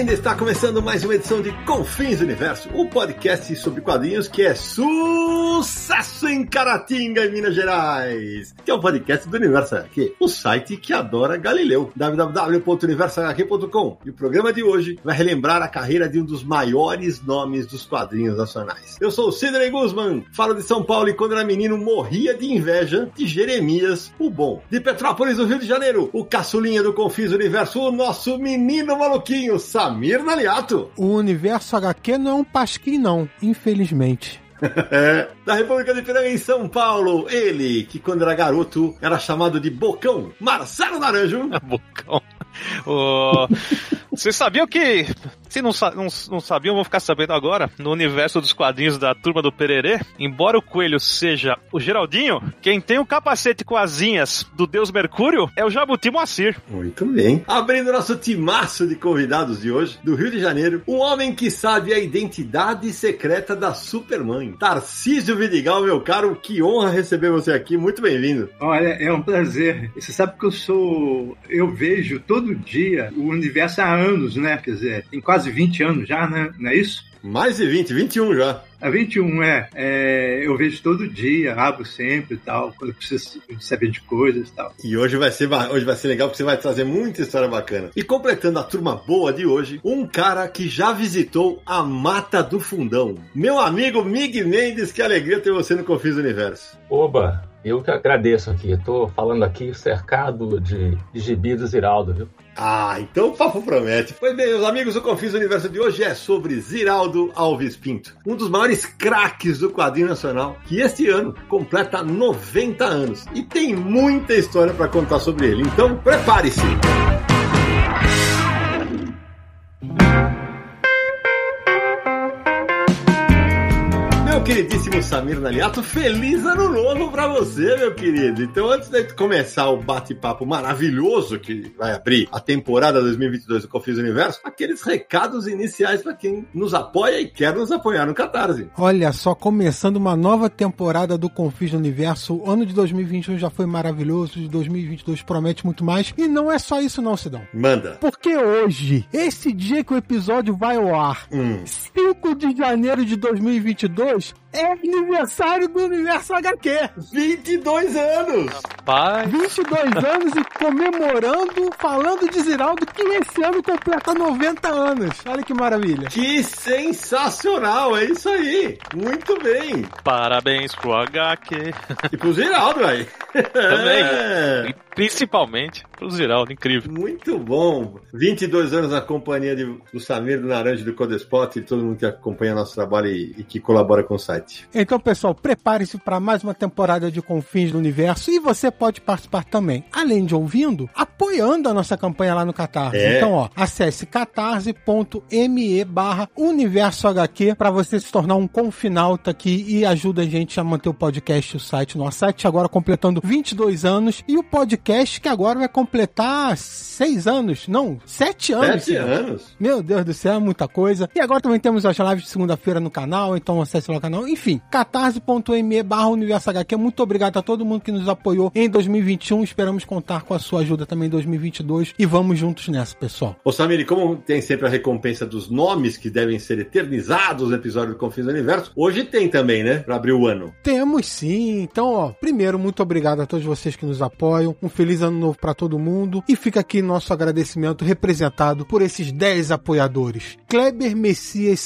Bem-vindo! Está começando mais uma edição de Confins Universo, o um podcast sobre quadrinhos que é sucesso em Caratinga, em Minas Gerais. Que é o podcast do Universo HQ, o site que adora Galileu, www.universohq.com. E o programa de hoje vai relembrar a carreira de um dos maiores nomes dos quadrinhos nacionais. Eu sou o Sidney Guzman, falo de São Paulo e quando era menino morria de inveja de Jeremias, o bom. De Petrópolis, no Rio de Janeiro, o caçulinha do Confins Universo, o nosso menino maluquinho, Samir Naliato. O universo HQ não é um pasquim, não, infelizmente. É. da República de Piranga em São Paulo, ele, que quando era garoto era chamado de Bocão, Marcelo Naranjo. Bocão. Oh, vocês sabiam que. Se não, não, não sabiam, vão ficar sabendo agora. No universo dos quadrinhos da turma do Pererê, embora o coelho seja o Geraldinho, quem tem o um capacete com asinhas do Deus Mercúrio é o Jabuti Moacir. Muito bem. Abrindo nosso timaço de convidados de hoje, do Rio de Janeiro, um homem que sabe a identidade secreta da Supermãe. Tarcísio Vidigal, meu caro, que honra receber você aqui. Muito bem-vindo. Olha, é um prazer. Você sabe que eu sou. Eu vejo todo dia o universo há anos, né? Quer dizer, tem quase 20 anos já, né? Não é isso? Mais de 20, 21 já. A 21 é, é, eu vejo todo dia, abro sempre e tal, quando eu preciso saber de coisas e tal. E hoje vai ser hoje vai ser legal porque você vai trazer muita história bacana. E completando a turma boa de hoje, um cara que já visitou a Mata do Fundão. Meu amigo Mig Mendes, que alegria ter você no Confis Universo. Oba, eu que agradeço aqui. Estou falando aqui cercado de, de gibi do Ziraldo, viu? Ah, então o papo promete. Pois bem, meus amigos, o Confis Universo de hoje é sobre Ziraldo Alves Pinto, um dos maiores craques do quadrinho nacional, que este ano completa 90 anos. E tem muita história para contar sobre ele. Então, prepare-se! Queridíssimo Samir Naliato, feliz ano novo pra você, meu querido. Então, antes de começar o bate-papo maravilhoso que vai abrir a temporada 2022 do Confis Universo, aqueles recados iniciais para quem nos apoia e quer nos apoiar no Catarse. Olha só, começando uma nova temporada do Confis Universo. O ano de 2021 já foi maravilhoso, de 2022 promete muito mais. E não é só isso não, Sidão. Manda. Porque hoje, esse dia que o episódio vai ao ar, hum. 5 de janeiro de 2022, é aniversário do Universo HQ. 22 anos! Rapaz! 22 anos e comemorando, falando de Ziraldo, que esse ano completa 90 anos. Olha que maravilha. Que sensacional, é isso aí. Muito bem. Parabéns pro HQ. E pro Ziraldo, aí. Também. É. Principalmente pro Ziraldo, incrível. Muito bom. 22 anos na companhia de, do Samir, do Naranja, do Codespot e todo mundo que acompanha nosso trabalho e, e que colabora com o site. Então, pessoal, prepare-se para mais uma temporada de Confins do Universo e você pode participar também, além de ouvindo, apoiando a nossa campanha lá no Catarse. É. Então, ó, acesse catarse.me barra Universo HQ para você se tornar um confinalta aqui e ajuda a gente a manter o podcast e o site. Nosso site agora completando 22 anos e o podcast que agora vai completar 6 anos, não, 7 anos. 7 anos? Meu Deus do céu, é muita coisa. E agora também temos as lives de segunda-feira no canal, então acesse lá o canal. Enfim, catarse.me barra Universo HQ. Muito obrigado a todo mundo que nos apoiou em 2021. Esperamos contar com a sua ajuda também em 2022 e vamos juntos nessa, pessoal. Ô Samir, como tem sempre a recompensa dos nomes que devem ser eternizados no episódio do Confins do Universo, hoje tem também, né? Pra abrir o ano. Temos sim. Então, ó, primeiro, muito obrigado a todos vocês que nos apoiam. Um feliz ano novo para todo mundo. E fica aqui nosso agradecimento representado por esses 10 apoiadores: Kleber Messias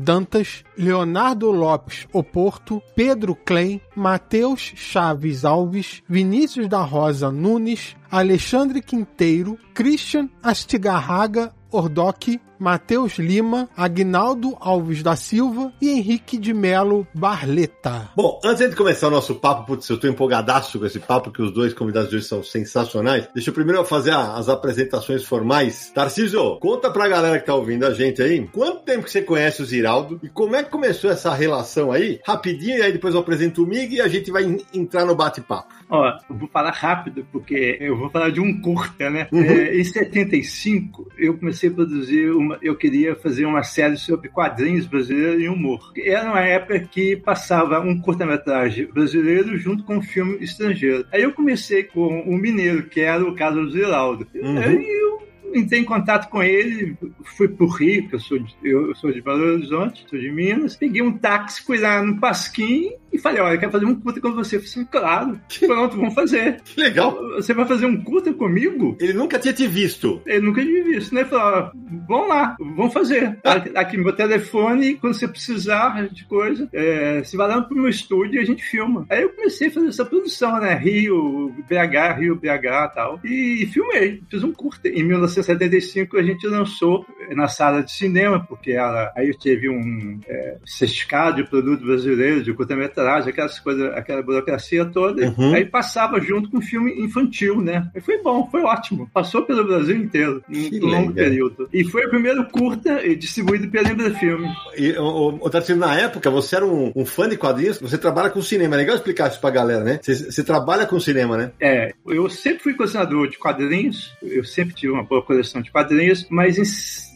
Dantas, Leonardo Lopes Oporto, Pedro Klein, Matheus Chaves Alves, Vinícius da Rosa Nunes, Alexandre Quinteiro, Christian Astigarraga Ordoc, Matheus Lima, Agnaldo Alves da Silva e Henrique de Melo Barleta. Bom, antes de começar o nosso papo, putz, eu tô empolgadaço com esse papo, que os dois convidados de hoje são sensacionais. Deixa eu primeiro fazer as apresentações formais. Tarcísio, conta pra galera que tá ouvindo a gente aí, quanto tempo que você conhece o Ziraldo e como é que começou essa relação aí? Rapidinho, e aí depois eu apresento o Mig e a gente vai entrar no bate-papo. Ó, eu vou falar rápido, porque eu vou falar de um curta, né? Uhum. É, em 75, eu comecei a produzir uma. Eu queria fazer uma série sobre quadrinhos brasileiros e humor. Era uma época que passava um curta-metragem brasileiro junto com um filme estrangeiro. Aí eu comecei com o Mineiro, que era o caso do Ziraldo. Uhum. Aí eu entrei em contato com ele, fui pro Rio, que eu sou de, eu sou de Belo Horizonte, sou de Minas, peguei um táxi, fui lá no Pasquim e falei, olha, quero fazer um curta com você. Eu falei assim, claro, pronto, vamos fazer. Que legal. Você vai fazer um curta comigo? Ele nunca tinha te visto. Ele nunca tinha visto, né? Falei, vamos lá, vamos fazer. Ah. Aqui meu telefone, quando você precisar de coisa, é, você vai lá pro meu estúdio e a gente filma. Aí eu comecei a fazer essa produção, né? Rio, BH, Rio, BH e tal. E, e filmei, fiz um curta. Em 1975 a gente lançou na sala de cinema, porque ela, aí eu tive um é, certificado de produto brasileiro de curta-metragem aquelas coisas, aquela burocracia toda. Uhum. Aí passava junto com o filme infantil, né? E foi bom, foi ótimo. Passou pelo Brasil inteiro, em um longo período. E foi o primeiro curta distribuído pela Embra Filme. E, o, o, na época, você era um, um, fã de quadrinhos, você trabalha com cinema. É legal explicar isso pra galera, né? Você, você trabalha com cinema, né? É, eu sempre fui colecionador de quadrinhos, eu sempre tive uma boa coleção de quadrinhos, mas em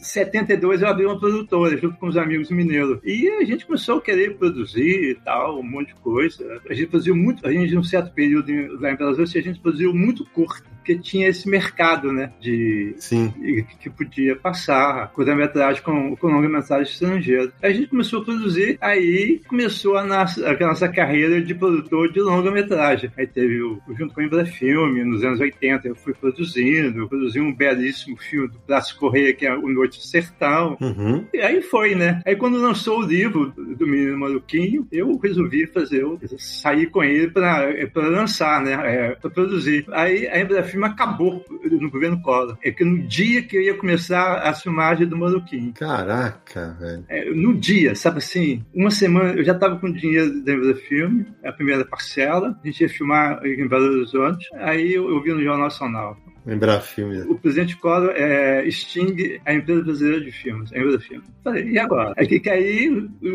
72 eu abri uma produtora junto com os amigos mineiros. E a gente começou a querer produzir e tal, um monte de coisa. A gente produziu muito, a gente, em um certo período lá em Brasil, a gente produziu muito curto porque tinha esse mercado, né? De Sim. que podia passar curta-metragem com, com longa-metragem estrangeira. A gente começou a produzir, aí começou a nossa, a nossa carreira de produtor de longa-metragem. Aí teve o, junto com o Embrafilme, nos anos 80, eu fui produzindo, eu produzi um belíssimo filme do Braço Correia, que é O Noite do Sertão. Uhum. E aí foi, né? Aí quando lançou o livro do Menino Maluquinho, eu resolvi fazer, eu sair com ele para lançar, né? É, para produzir. Aí a Embrafilme filme acabou no governo Collor. É que no dia que eu ia começar a filmagem do Maluquinho. Caraca, velho. É, no dia, sabe assim, uma semana, eu já estava com dinheiro dentro do filme, a primeira parcela, a gente ia filmar em Belo Horizonte, aí eu, eu vi no Jornal Nacional. Lembrar filme. O presidente Collor é, extingue a empresa brasileira de filmes, a empresa filme. Falei, e agora? Aí que aí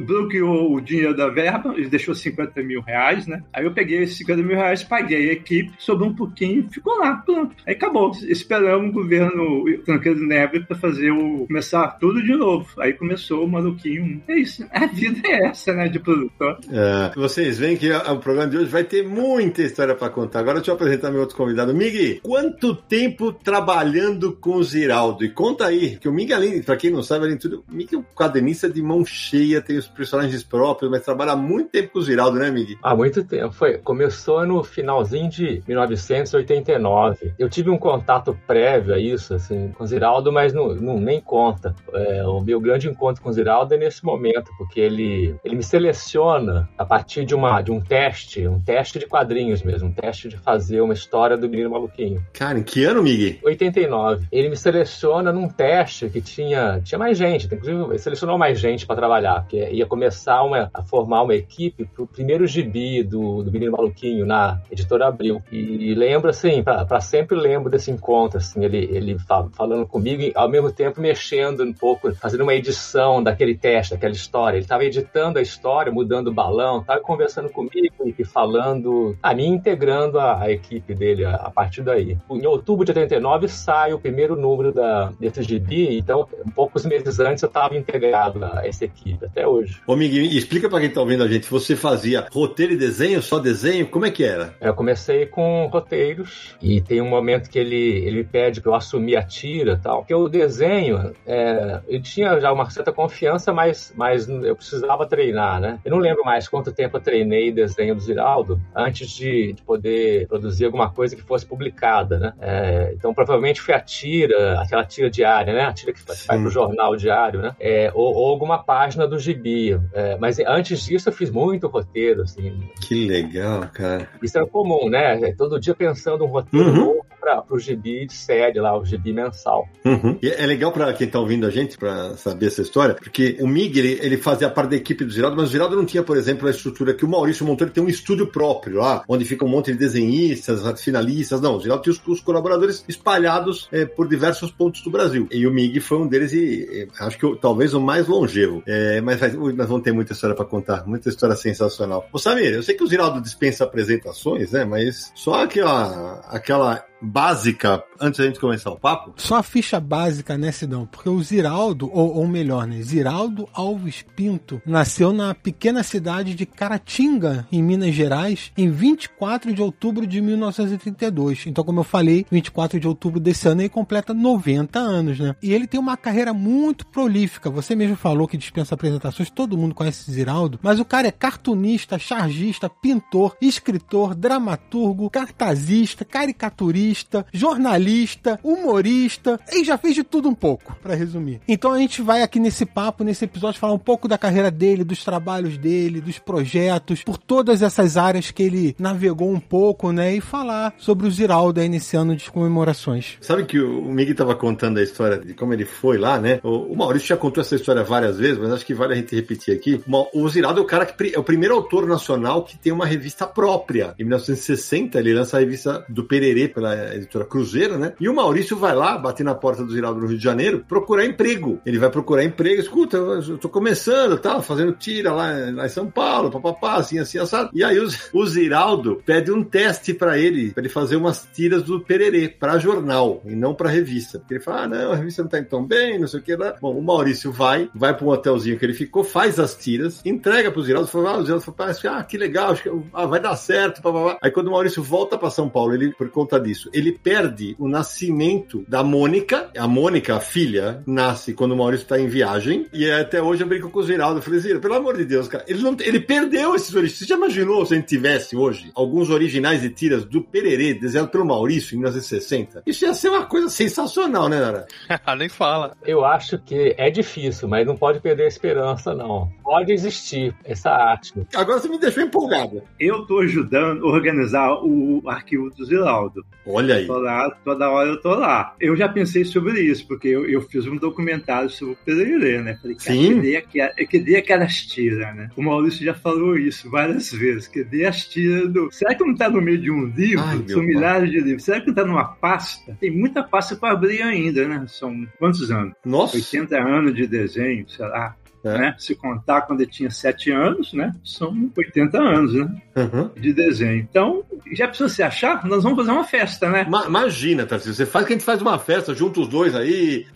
bloqueou o dinheiro da verba, ele deixou 50 mil reais, né? Aí eu peguei esses 50 mil reais, paguei a equipe, sobrou um pouquinho, ficou lá, pronto. Aí acabou. Esperamos o governo Tranqueiro Neve para fazer o. começar tudo de novo. Aí começou o maluquinho. É isso. A vida é essa, né, de produtor. É, vocês veem que o programa de hoje vai ter muita história para contar. Agora deixa eu apresentar meu outro convidado. Migui, quanto tempo tempo trabalhando com o Ziraldo. E conta aí, que o além, pra quem não sabe, além de tudo, o Ming é um quadrinista de mão cheia, tem os personagens próprios, mas trabalha há muito tempo com o Ziraldo, né, Ming? Há muito tempo. Foi. Começou no finalzinho de 1989. Eu tive um contato prévio a isso, assim, com o Ziraldo, mas não, não nem conta. É, o meu grande encontro com o Ziraldo é nesse momento, porque ele, ele me seleciona a partir de, uma, de um teste, um teste de quadrinhos mesmo, um teste de fazer uma história do menino maluquinho. Cara, em que ano? Miguel? 89. Ele me seleciona num teste que tinha, tinha mais gente, inclusive ele selecionou mais gente para trabalhar, porque ia começar uma, a formar uma equipe pro primeiro gibi do, do Menino Maluquinho na editora Abril. E, e lembro, assim, para sempre lembro desse encontro, assim, ele, ele falando comigo e ao mesmo tempo mexendo um pouco, fazendo uma edição daquele teste, daquela história. Ele estava editando a história, mudando o balão, estava conversando comigo e falando, a mim integrando a, a equipe dele a, a partir daí. Em outubro outubro de 89 sai o primeiro número da, desse gibi, então, poucos meses antes eu estava integrado a essa equipe, até hoje. Ô, Miguel, explica para quem está ouvindo a gente, você fazia roteiro e desenho, só desenho? Como é que era? Eu comecei com roteiros e tem um momento que ele, ele pede para eu assumir a tira e tal, porque o desenho, é, eu tinha já uma certa confiança, mas, mas eu precisava treinar, né? Eu não lembro mais quanto tempo eu treinei desenho do Ziraldo antes de, de poder produzir alguma coisa que fosse publicada, né? É, é, então, provavelmente foi a tira, aquela tira diária, né? A tira que vai para o jornal diário, né? É, ou, ou, alguma página do gibi. É, mas antes disso, eu fiz muito roteiro, assim. Que legal, cara. Isso era comum, né? É, todo dia pensando um roteiro uhum. novo para o gibi de série lá, o gibi mensal. Uhum. E é legal para quem tá ouvindo a gente para saber essa história, porque o Mig ele, ele, fazia parte da equipe do Ziraldo, mas o Ziraldo não tinha, por exemplo, a estrutura que o Maurício montou, ele tem um estúdio próprio lá, onde fica um monte de desenhistas, finalistas. Não, o Ziraldo tinha os, os colaboradores espalhados é, por diversos pontos do Brasil. E o Mig foi um deles e, e acho que talvez o mais longevo. É, mas nós vamos ter muita história para contar, muita história sensacional. Ô Samir, eu sei que o Ziraldo dispensa apresentações, né? Mas só aquela, aquela básica antes da gente começar o papo? Só a ficha básica, né, Sidão? Porque o Ziraldo, ou, ou melhor, né, Ziraldo Alves Pinto, nasceu na pequena cidade de Caratinga, em Minas Gerais, em 24 de outubro de 1932. Então, como eu falei, 24 de outubro desse ano ele completa 90 anos, né? E ele tem uma carreira muito prolífica. Você mesmo falou que dispensa apresentações, todo mundo conhece Ziraldo, mas o cara é cartunista, chargista, pintor, escritor, dramaturgo, cartazista, caricaturista, jornalista, humorista, e já fez de tudo um pouco, para resumir. Então a gente vai aqui nesse papo, nesse episódio, falar um pouco da carreira dele, dos trabalhos dele, dos projetos, por todas essas áreas que ele navegou um pouco, né? E falar sobre o Ziraldo aí nesse ano de comemorações. Sabe que o Miguel estava contando a história de como ele foi lá, né? O Maurício já contou essa história várias vezes, mas acho que vale a gente repetir aqui. O Ziraldo é o cara que é o primeiro autor nacional que tem uma revista própria. Em 1960, ele lança a revista do Pererê pela editora Cruzeiro, né? E o Maurício vai lá, bater na porta do Ziraldo no Rio de Janeiro, procurar emprego. Ele vai procurar emprego, escuta, eu tô começando, tá? Fazendo tira lá, lá em São Paulo, papapá, assim, assim, assado. E aí o, o Ziraldo pede um teste para ele, para ele fazer umas tiras do Pererê, para jornal, e não para revista. Porque ele fala, ah, não, a revista não tá indo tão bem, não sei o que lá. Bom, o Maurício vai, vai para um hotelzinho que ele ficou, faz as tiras, entrega pro Ziraldo, fala, ah, o Ziraldo fala, ah, que legal, acho que ah, vai dar certo, papapá. Aí quando o Maurício volta para São Paulo, ele, por conta disso, ele perde o nascimento da Mônica. A Mônica, a filha, nasce quando o Maurício está em viagem. E até hoje eu brinco com o Geraldo. Eu falei, pelo amor de Deus, cara, ele, não, ele perdeu esses originais. Você já imaginou se a gente tivesse hoje alguns originais de tiras do Pererê, desenhado pelo Maurício em 1960? Isso ia ser uma coisa sensacional, né, Nara? Nem fala. Eu acho que é difícil, mas não pode perder a esperança, não. Pode existir essa arte. Agora você me deixou empolgado. Eu estou ajudando a organizar o arquivo do Ziraldo. Olha aí. Tô lá, toda hora eu tô lá. Eu já pensei sobre isso, porque eu, eu fiz um documentário sobre o Pedreirê, né? Falei, cara, Sim. que dê aquelas tiras, né? O Maurício já falou isso várias vezes, que dê as tiras do... Será que não tá no meio de um livro? Ai, São milhares de livros. Será que não tá numa pasta? Tem muita pasta para abrir ainda, né? São quantos anos? Nossa. 80 anos de desenho, sei lá. É. Né? Se contar quando ele tinha 7 anos, né? São 80 anos, né? Uhum. De desenho. Então, já precisa se achar? Nós vamos fazer uma festa, né? Ma- imagina, Tarcísio, você faz que a gente faz uma festa, junta os dois aí.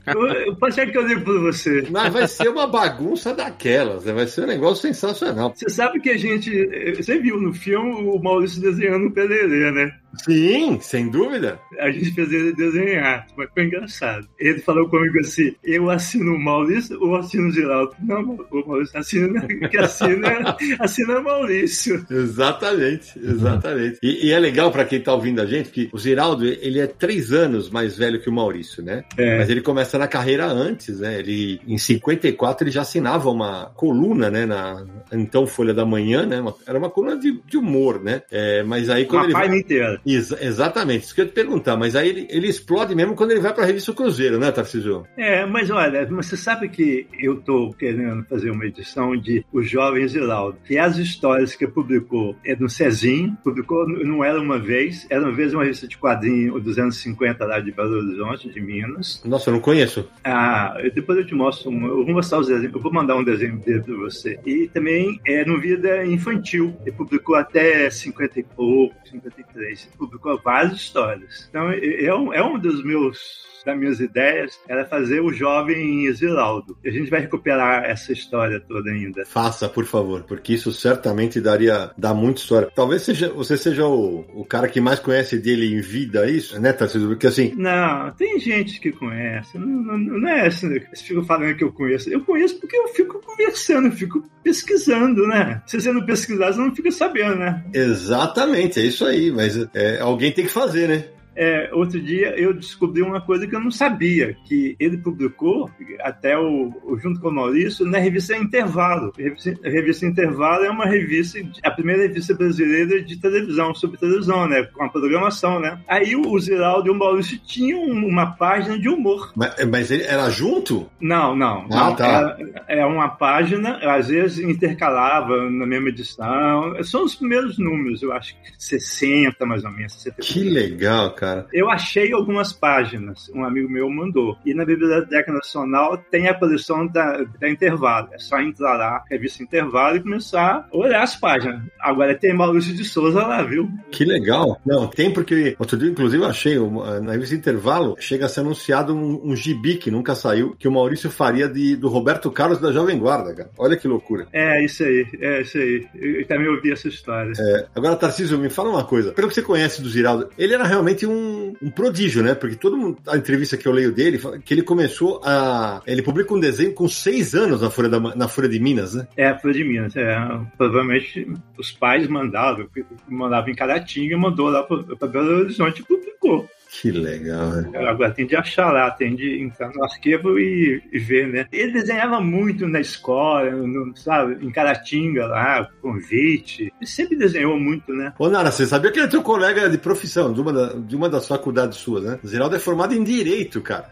Pode ser que eu digo pra você. Mas vai ser uma bagunça daquelas, né? Vai ser um negócio sensacional. Você sabe que a gente. Você viu no filme o Maurício desenhando o Pereira, né? Sim, sem dúvida. A gente fez ele desenhar, mas foi engraçado. Ele falou comigo assim: eu assino o Maurício ou assino o Geraldo? Não, o Maurício assina, que assina, assina o Maurício. Exatamente, exatamente. E, e é legal pra quem tá ouvindo a gente que o Ziraldo, ele é três anos mais velho que o Maurício, né? É. Mas ele começa na carreira antes, né? Ele, em 54, ele já assinava uma coluna, né? Na então Folha da Manhã, né? Era uma coluna de, de humor, né? É, mas aí quando Uma ele vai... página inteira. Exa- exatamente, isso que eu ia te perguntar, mas aí ele, ele explode mesmo quando ele vai pra revista Cruzeiro, né, Tarcísio? É, mas olha, você sabe que eu estou querendo fazer uma edição de Os Jovens Ziraldo, que as histórias que publicou é no Cezinho, publicou não era uma vez, era uma vez uma revista de quadrinho dos anos 50 lá de Belo Horizonte, de Minas. Nossa, eu não conheço. Ah, depois eu te mostro, um, eu vou mostrar os desenhos, eu vou mandar um desenho dele para você. E também é no Vida Infantil, ele publicou até 50 e pouco, 53, ele publicou várias histórias. Então é, um, é um dos meus das minhas ideias era fazer o jovem Ziraldo. A gente vai recuperar essa história toda ainda. Faça, por favor, porque isso certamente daria dá muita história. Talvez seja, você seja o, o cara que mais conhece dele em vida, é isso, né, Tarcísio? Porque assim, Não, tem gente que conhece. Não, não, não é assim, eles ficam falando que eu conheço. Eu conheço porque eu fico conversando, eu fico pesquisando, né? Se você não pesquisar, você não fica sabendo, né? exatamente, é isso aí, mas é, alguém tem que fazer, né? É, outro dia eu descobri uma coisa que eu não sabia, que ele publicou, até o, junto com o Maurício, na revista Intervalo. A revista, a revista Intervalo é uma revista, a primeira revista brasileira de televisão, sobre televisão, né? Com a programação, né? Aí o Ziraldo e o Maurício tinham uma página de humor. Mas, mas ele era junto? Não, não. Ah, não. tá. É, é uma página, às vezes intercalava na mesma edição. São os primeiros números, eu acho que 60 mais ou menos. 60. Que legal, cara. Eu achei algumas páginas, um amigo meu mandou. E na Biblioteca Nacional tem a coleção da, da Intervalo. É só entrar lá, revista Intervalo, e começar a olhar as páginas. Agora tem Maurício de Souza lá, viu? Que legal. Não, tem porque outro dia, inclusive, eu achei na revista Intervalo chega a ser anunciado um, um gibi que nunca saiu, que o Maurício faria de, do Roberto Carlos da Jovem Guarda, cara. Olha que loucura. É, isso aí, é isso aí. Eu, eu também ouvi essa história. É. Agora, Tarcísio, me fala uma coisa. Pelo que você conhece do Ziraldo, ele era realmente um, um prodígio, né? Porque todo mundo, a entrevista que eu leio dele, que ele começou a. Ele publica um desenho com seis anos na Folha, da, na Folha de Minas, né? É, Folha de Minas. É. Provavelmente os pais mandavam, mandavam em Caratinga mandou lá para Belo Horizonte e publicou. Que legal, né? Agora tem de achar lá, tem de entrar no arquivo e, e ver, né? Ele desenhava muito na escola, no, sabe, em Caratinga lá, convite. Ele sempre desenhou muito, né? Ô, Nara, você sabia que ele é teu colega de profissão, de uma, da, de uma das faculdades suas, né? O Zeraldo é formado em Direito, cara.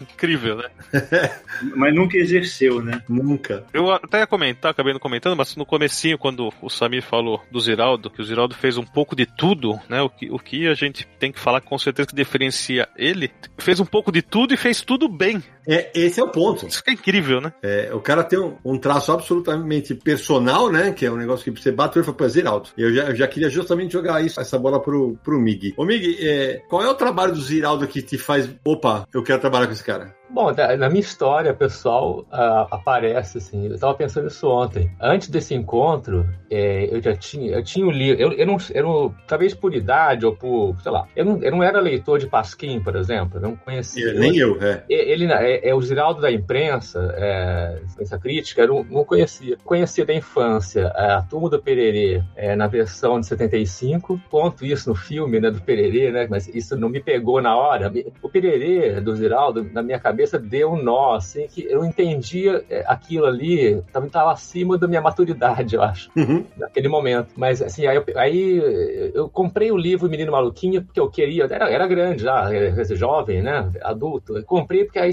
Incrível, né? mas nunca exerceu, né? Nunca. Eu até ia comentar, acabei não comentando, mas no comecinho, quando o Samir falou do Ziraldo, que o Ziraldo fez um pouco de tudo, né? O que, o que a gente tem que falar com certeza que diferencia ele, fez um pouco de tudo e fez tudo bem. É, esse é o ponto. Isso é incrível, né? É, o cara tem um, um, traço absolutamente personal, né? Que é um negócio que você bateu e foi pra Ziraldo. Eu já, eu já queria justamente jogar isso, essa bola pro, pro Mig. Ô Mig, é, qual é o trabalho do Ziraldo que te faz, opa, eu quero trabalhar com esse cara? Bom, na minha história pessoal uh, aparece assim. Eu estava pensando isso ontem. Antes desse encontro, é, eu já tinha, eu tinha um livro. Eu, eu, não, eu não, talvez por idade ou por, sei lá. Eu não, eu não era leitor de Pasquim, por exemplo. Eu não conhecia. Eu, nem eu, é. Ele é, é o Giraldo da imprensa, é, imprensa crítica. Eu não, não conhecia. Conhecia da infância é, a Turma do Pererê é, na versão de 75. Conto isso no filme, né, do Pererê, né? Mas isso não me pegou na hora. O Pererê do Giraldo na minha cabeça cabeça deu um nó, assim, que eu entendia é, aquilo ali, também estava acima da minha maturidade, eu acho, uhum. naquele momento. Mas, assim, aí eu, aí eu, comprei o livro Menino Maluquinho, porque eu queria, era, era grande já, era jovem, né, adulto. Eu comprei porque aí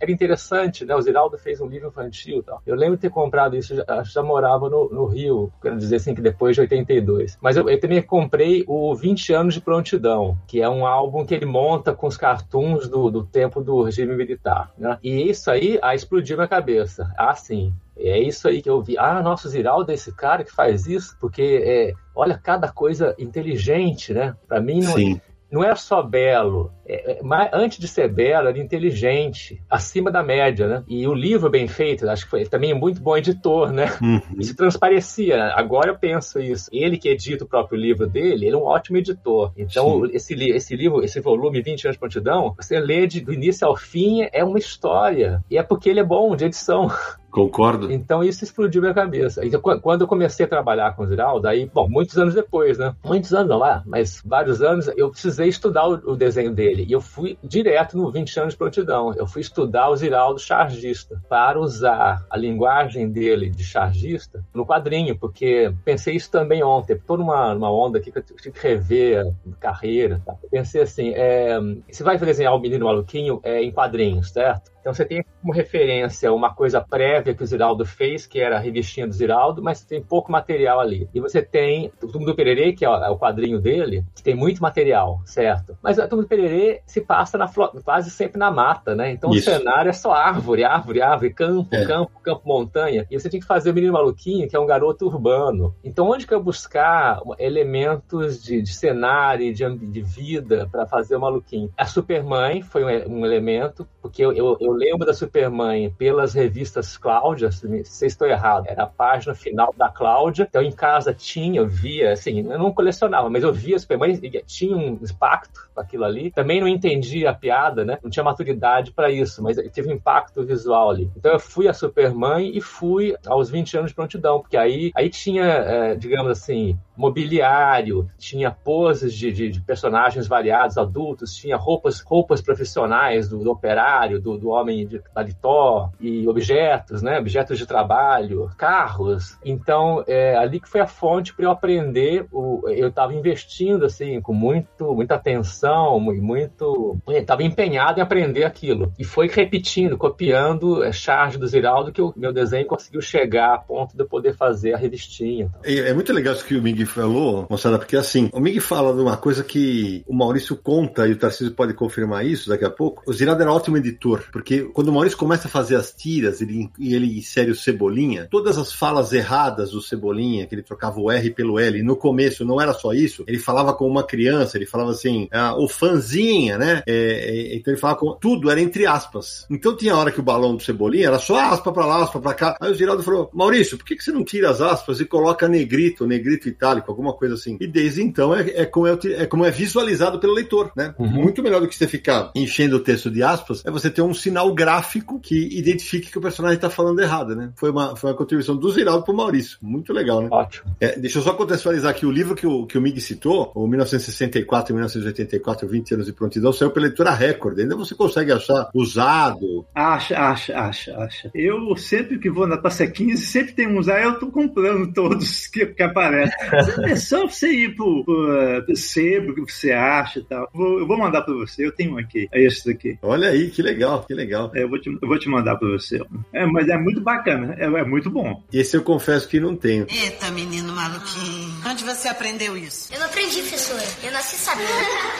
era interessante, né, o Ziraldo fez um livro infantil e tal. Eu lembro de ter comprado isso, já, já morava no, no, Rio, quero dizer assim, que depois de 82. Mas eu, eu também comprei o 20 Anos de Prontidão, que é um álbum que ele monta com os cartoons do, do tempo do regime militar. Né? E isso aí ah, explodiu na cabeça. Ah, sim. É isso aí que eu vi. Ah, nosso Ziraldo é esse cara que faz isso, porque é, olha cada coisa inteligente, né? Para mim não, não é só belo, é, é, antes de ser belo, era inteligente, acima da média, né? E o livro bem feito, acho que foi também muito bom editor, né? Uhum. Isso transparecia. Agora eu penso isso. Ele que edita o próprio livro dele, ele é um ótimo editor. Então, esse, esse livro, esse volume 20 anos de prontidão, você lê de, do início ao fim, é uma história. E é porque ele é bom de edição. Concordo. Então isso explodiu minha cabeça. Então, quando eu comecei a trabalhar com o Ziraldo, aí, bom, muitos anos depois, né? Muitos anos não lá, mas vários anos, eu precisei estudar o, o, desenho dele. E eu fui direto no 20 anos de prontidão. Eu fui estudar o Ziraldo chargista para usar a linguagem dele de chargista no quadrinho, porque pensei isso também ontem. Estou numa, numa onda aqui que eu tive que rever a carreira. Tá? pensei assim: é, você vai desenhar o Menino Maluquinho é, em quadrinhos, certo? Então você tem como referência uma coisa prévia que o Ziraldo fez, que era a revistinha do Ziraldo, mas tem pouco material ali. E você tem o Túmulo do Pererê, que é o quadrinho dele, que tem muito material, certo? Mas o Túmulo do Pererê se passa na, quase sempre na mata, né? Então Isso. o cenário é só árvore, árvore, árvore, campo, é. campo, campo, montanha. E você tem que fazer o Menino Maluquinho, que é um garoto urbano. Então onde que eu buscar elementos de, de cenário, de, de vida para fazer o Maluquinho? A Supermãe foi um, um elemento, porque eu, eu eu lembro da Supermãe pelas revistas Cláudia, se, estou errado, era a página final da Cláudia. Então em casa tinha, eu via, assim, eu não colecionava, mas eu via a Supermãe, tinha um impacto aquilo ali. Também não entendia a piada, né? Não tinha maturidade para isso, mas teve um impacto visual ali. Então eu fui a Supermãe e fui aos 20 anos de prontidão, porque aí, aí tinha, é, digamos assim, mobiliário, tinha poses de, de, de, personagens variados, adultos, tinha roupas, roupas profissionais do, do operário, do, do homem de paletó e objetos, né? Objetos de trabalho, carros. Então, é ali que foi a fonte para eu aprender. O, eu estava investindo assim com muito, muita atenção, muito, estava empenhado em aprender aquilo e foi repetindo, copiando a charge do Ziraldo que o meu desenho conseguiu chegar a ponto de eu poder fazer a revistinha. É, é muito legal isso que o Miguel falou, moçada, porque assim, o Mig fala de uma coisa que o Maurício conta, e o Tarcísio pode confirmar isso daqui a pouco. O Zirado era ótimo editor, porque quando o Maurício começa a fazer as tiras ele, e ele insere o Cebolinha, todas as falas erradas do Cebolinha, que ele trocava o R pelo L, no começo não era só isso, ele falava com uma criança, ele falava assim, ah, o fanzinha, né? É, é, então ele falava com. Tudo era entre aspas. Então tinha hora que o balão do Cebolinha era só aspa pra lá, aspa pra cá. Aí o Ziraldo falou: Maurício, por que, que você não tira as aspas e coloca negrito, negrito itálico? alguma coisa assim. E desde então é, é, como, é, é como é visualizado pelo leitor, né? Uhum. Muito melhor do que você ficar enchendo o texto de aspas, é você ter um sinal gráfico que identifique que o personagem está falando errado, né? Foi uma, foi uma contribuição do Ziraldo pro Maurício. Muito legal, né? Ótimo. É, deixa eu só contextualizar aqui o livro que o, que o Mig citou, o 1964 e 1984, 20 anos de prontidão, saiu pela leitura Record. Ainda você consegue achar usado. Acha, acha, acha, acha. Eu sempre que vou na Taça 15, sempre tem uns aí, eu tô comprando todos que, que aparecem. É só você ir pro, pro, pro sebo, o que você acha e tal. Vou, eu vou mandar pra você, eu tenho um aqui. É esse daqui. Olha aí, que legal, que legal. É, eu, vou te, eu vou te mandar pra você. É, mas é muito bacana, é, é muito bom. Esse eu confesso que não tenho. Eita, menino maluquinho. Onde você aprendeu isso? Eu não aprendi, professora. Eu nasci sabendo.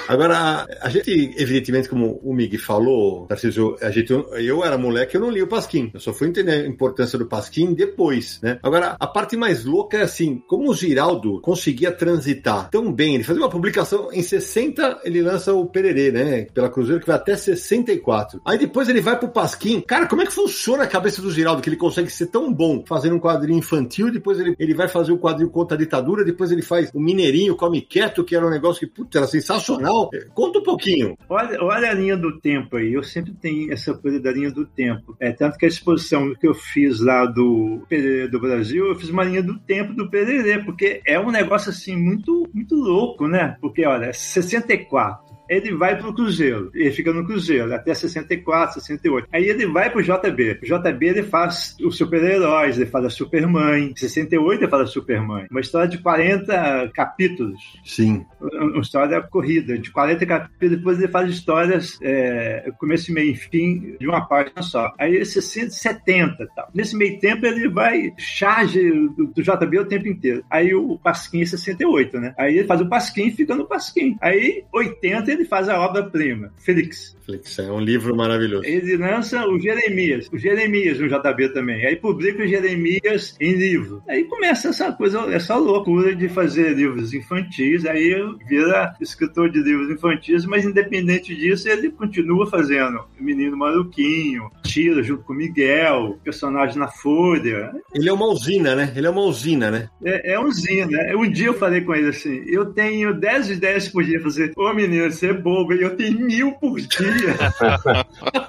Agora, a gente, evidentemente, como o Mig falou, Tarcísio, a gente, eu era moleque, eu não li o Pasquim. Eu só fui entender a importância do Pasquim depois, né? Agora, a parte mais louca é assim, como o Giraldo conseguia transitar tão bem. Ele fazia uma publicação em 60, ele lança o Pererê, né? Pela Cruzeiro, que vai até 64. Aí depois ele vai pro Pasquim. Cara, como é que funciona a cabeça do Giraldo? Que ele consegue ser tão bom fazendo um quadrinho infantil, depois ele, ele vai fazer o um quadrinho contra a ditadura, depois ele faz o Mineirinho, Come Quieto, que era um negócio que, putz, era sensacional. Conta um pouquinho. Olha, olha a linha do tempo aí. Eu sempre tenho essa coisa da linha do tempo. É tanto que a exposição que eu fiz lá do Pererê do Brasil, eu fiz uma linha do tempo do Pererê, porque é um negócio assim muito, muito louco, né? Porque, olha, 64 ele vai para o Cruzeiro, ele fica no Cruzeiro até 64, 68. Aí ele vai para o JB. O JB ele faz os super-heróis, ele faz a Supermãe. Em 68 ele faz a Supermãe. Uma história de 40 capítulos. Sim. Uma história corrida, de 40 capítulos. Depois ele faz histórias, é, começo, meio e fim, de uma página só. Aí ele 60, 70 tal. Nesse meio tempo ele vai charge do, do JB o tempo inteiro. Aí o Pasquim é 68, né? Aí ele faz o Pasquim e fica no Pasquim. Aí 80 ele ele faz a obra-prima, Felix. Felix, é um livro maravilhoso. Ele lança o Jeremias, o Jeremias no JB também. Aí publica o Jeremias em livro. Aí começa essa coisa, essa loucura de fazer livros infantis. Aí vira escritor de livros infantis, mas independente disso, ele continua fazendo Menino Maluquinho, Tira junto com Miguel, personagem na Folha. Ele é uma usina, né? Ele é uma usina, né? É, é usina. Um dia eu falei com ele assim: eu tenho 10 ideias por dia fazer. Ô menino, você é bobo, eu tenho mil por dia.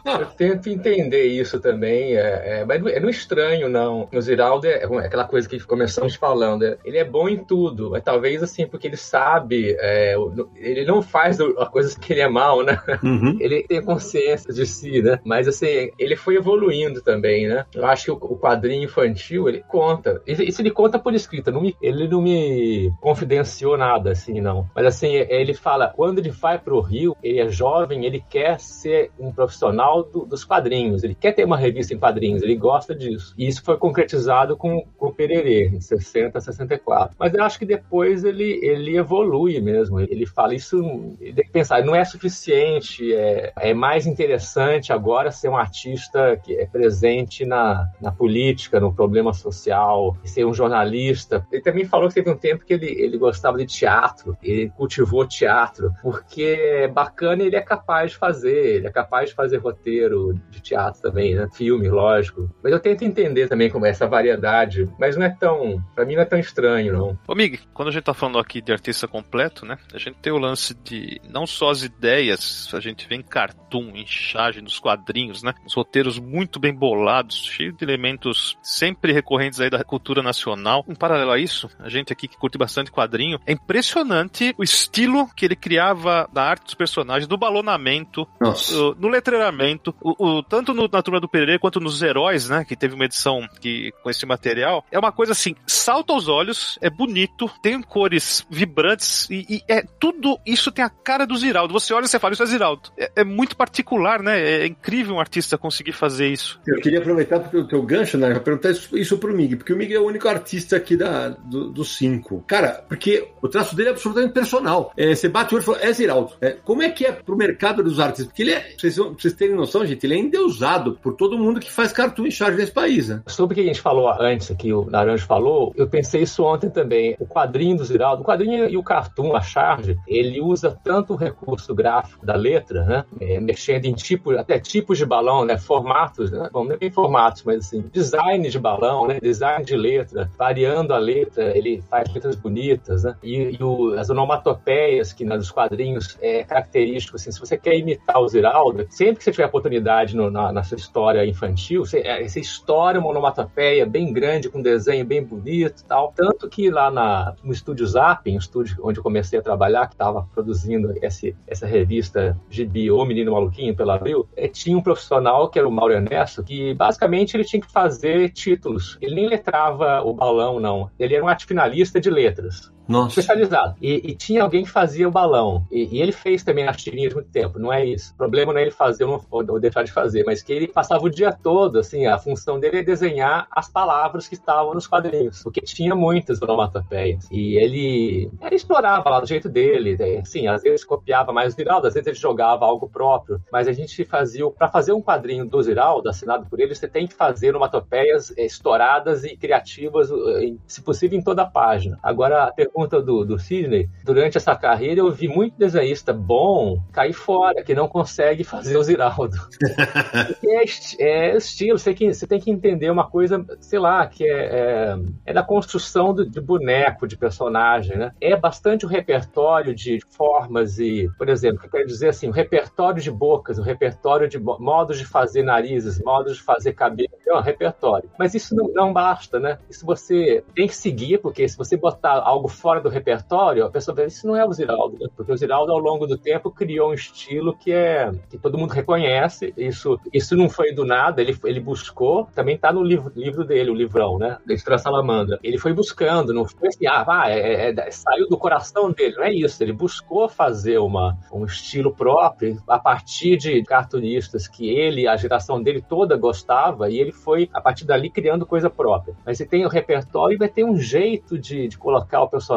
eu tento entender isso também, é, é, mas é não estranho, não. O Ziraldo é, é, aquela coisa que começamos falando, é, ele é bom em tudo, mas talvez assim, porque ele sabe, é, ele não faz a coisa que ele é mal, né? Uhum. Ele tem consciência de si, né? Mas assim, ele foi evoluindo também, né? Eu acho que o, o quadrinho infantil, ele conta. Isso ele conta por escrita, não me, ele não me confidenciou nada, assim, não. Mas assim, ele fala, quando ele vai pro Rio, ele é jovem, ele quer ser um profissional do, dos quadrinhos, ele quer ter uma revista em quadrinhos, ele gosta disso. E isso foi concretizado com, com o Pererê, em 60, 64. Mas eu acho que depois ele, ele evolui mesmo. Ele fala isso, ele tem que pensar, não é suficiente, é, é mais interessante agora ser um artista que é presente na, na política, no problema social, ser um jornalista. Ele também falou que teve um tempo que ele, ele gostava de teatro, ele cultivou teatro, porque é bacana ele é capaz de fazer. Ele é capaz de fazer roteiro de teatro também, né? Filme, lógico. Mas eu tento entender também como é essa variedade. Mas não é tão. Pra mim não é tão estranho, não. Ô, Mig, quando a gente tá falando aqui de artista completo, né? A gente tem o lance de não só as ideias, a gente vê em cartoon, em charge, nos quadrinhos, né? Os roteiros muito bem bolados, cheios de elementos sempre recorrentes aí da cultura nacional. Em paralelo a isso, a gente aqui que curte bastante quadrinho, é impressionante o estilo que ele criava da arte dos personagens, do balonamento, Nossa. no letreiramento, o, o- tanto no- na turma do Pereira quanto nos heróis, né? Que teve uma edição que, com esse material. É uma coisa assim, salta aos olhos, é bonito, tem cores vibrantes e, e é tudo isso tem a cara do Ziraldo. Você olha e você fala, isso é Ziraldo. É, é muito particular, né? É incrível um artista conseguir fazer isso. Eu queria aproveitar o teu gancho, né? Pra perguntar isso, isso pro Mig, porque o Mig é o único artista aqui da, do- dos cinco. Cara, porque o traço dele é absolutamente personal. É, você bate o olho e fala, é Ziraldo. É, como é que é pro mercado dos artistas? Porque ele é, vocês, vocês terem noção, gente, ele é endeusado por todo mundo que faz cartoon em charge nesse país, né? Sobre o que a gente falou antes, que o Naranjo falou, eu pensei isso ontem também. O quadrinho do Ziraldo, o quadrinho e o cartoon, a charge, ele usa tanto o recurso gráfico da letra, né? é, mexendo em tipo, até tipos de balão, né? Formatos, né? Bom, não é bem formatos, mas assim, design de balão, né? Design de letra, variando a letra, ele faz letras bonitas, né? E, e o- as onomatopeias que nos quadrinhos é característico, assim, se você quer imitar o Ziraldo, sempre que você tiver oportunidade no- na, na sua história infantil, você, é, você estoura uma onomatopeia bem grande, com desenho bem bonito tal. Tanto que lá na, no estúdio Zapping, o estúdio onde eu comecei a trabalhar, que estava produzindo esse, essa revista Gibi, O Menino Maluquinho, pela Abril, eh, tinha um profissional, que era o Mauro Ernesto, que basicamente ele tinha que fazer títulos. Ele nem letrava o balão, não. Ele era um arte finalista de letras Nossa. especializado. E, e tinha alguém que fazia o balão. E, e ele fez também as tirinhas muito tempo, não é isso. O problema não é ele fazer ou, deixar de fazer, mas que ele passava o dia todo, assim, a função dele é desenhar as palavras que estavam nos quadrinhos, porque tinha muitas onomatopeias. E ele, ele explorava lá do jeito dele, né? assim, às vezes copiava mais o Ziraldo, às vezes ele jogava algo próprio, mas a gente fazia, para fazer um quadrinho do Ziraldo, assinado por ele, você tem que fazer onomatopeias eh, estouradas e criativas, eh, se possível, em toda a página. Agora, a pergunta do, do Sidney, durante essa carreira eu vi muito desenhista bom cair fora, que não consegue fazer o Ziraldo. é, é estilo, você, que, você tem que entender uma coisa, sei lá, que é, é, é da construção do- de boneco, de personagem, né? É bastante o repertório de formas e, por exemplo, eu quero dizer assim, o repertório de bocas, o repertório de mo- modos de fazer narizes, modos de fazer cabelo, é um repertório. Mas isso não, não basta, né? Isso você tem que seguir, porque se você botar algo fora do repertório, a pessoa vai isso não é o Ziraldo, né? Porque o Ziraldo, ao longo do tempo, criou um estilo que é que todo mundo reconhece. Isso, isso não foi do nada, ele, ele buscou, também tá no livro, livro dele, o livrão, né? Da Estrela Salamandra. Ele foi buscando, não foi assim, ah, vai, é- é- é- saiu do coração dele, não é isso. Ele buscou fazer uma, um estilo próprio a partir de cartunistas que ele, a geração dele toda gostava, e ele foi, a partir dali, criando coisa própria. Mas você tem o repertório e vai ter um jeito de, de colocar o personagem.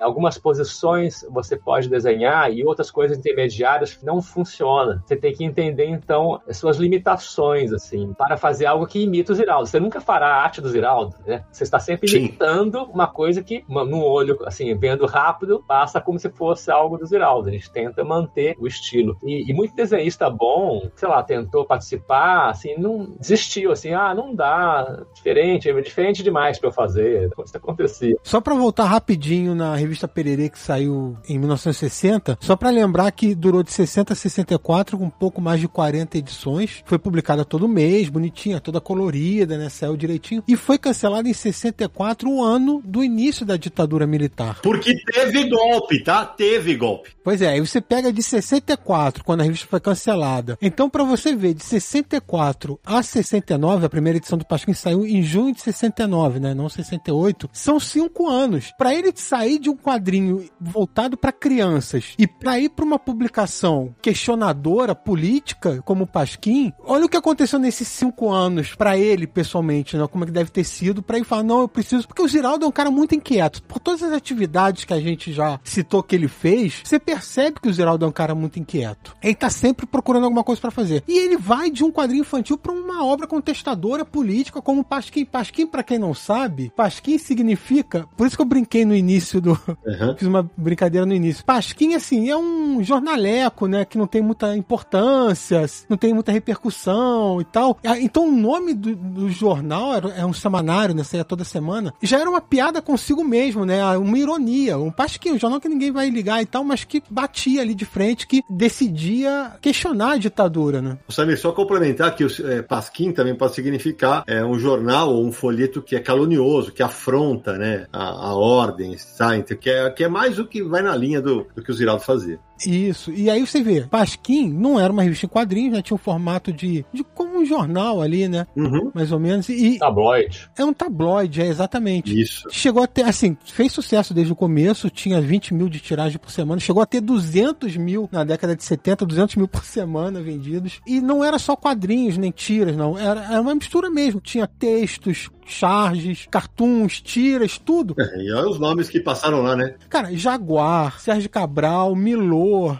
Algumas posições você pode desenhar e outras coisas intermediárias não funcionam. Você tem que entender, então, as suas limitações, assim, para fazer algo que imita o Ziraldo. Você nunca fará a arte do Ziraldo, né? Você está sempre Sim. imitando uma coisa que, num olho, assim, vendo rápido, passa como se fosse algo do Ziraldo. A gente tenta manter o estilo. E, e muito desenhista bom, sei lá, tentou participar, assim, não desistiu, assim, ah, não dá, diferente, é diferente demais para eu fazer. Isso acontecia. Só pra voltar rapidinho na revista Pererê que saiu em 1960, só pra lembrar que durou de 60 a 64 com um pouco mais de 40 edições, foi publicada todo mês, bonitinha, toda colorida, né, saiu direitinho e foi cancelada em 64, o ano do início da ditadura militar. Porque teve golpe, tá? Teve golpe. Pois é, aí você pega de 64, quando a revista foi cancelada. Então, pra você ver, de 64 a 69, a primeira edição do Pasquim saiu em junho de 69, né? Não 68. São cinco anos. Pra ele sair de um quadrinho voltado pra crianças e pra ir pra uma publicação questionadora, política, como o Pasquim, olha o que aconteceu nesses cinco anos pra ele, pessoalmente, né? Como é que deve ter sido, pra ele falar, não, eu preciso... Porque o Ziraldo é um cara muito inquieto. Por todas as atividades que a gente já citou que ele fez, você percebe que o Ziraldo é um cara muito inquieto. Ele tá sempre procurando alguma coisa pra fazer. E ele vai de um quadrinho infantil pra uma obra contestadora política como Pasquim. Pasquim, pra quem não sabe, Pasquim significa, por isso que eu brinquei no início do. Uhum. Fiz uma brincadeira no início. Pasquim, assim, é um jornaleco, né? Que não tem muita importância, não tem muita repercussão e tal. Então o nome do, do jornal era, é um semanário, né? Saía toda semana. Já era uma piada consigo mesmo, né? Uma ironia. Um Pasquim, um jornal que ninguém vai ligar e tal, mas que batia ali de frente, que decidia questionar a ditadura, né? Samir, só complementar que o é, Pasquim também pode significar é, um jornal ou um folheto que é calunioso, que afronta, né? A, a ordem, Então, que, é, que é mais o que vai na linha do, do que o Ziraldo fazia. Isso. E aí você vê, Pasquim não era uma revista em quadrinhos, né? Tinha um formato de, de como um jornal ali, né? Uhum. Mais ou menos. E tabloide. É um tabloide, é exatamente. Isso. Chegou a ter, assim, fez sucesso desde o começo, tinha 20 mil de tiragem por semana, chegou a ter 200 mil na década de 70, 200 mil por semana vendidos. E não era só quadrinhos nem tiras, não. Era, era uma mistura mesmo. Tinha textos, charges, cartoons, tiras, tudo. É, e olha os nomes que passaram lá, né? Cara, Jaguar, Sérgio Cabral,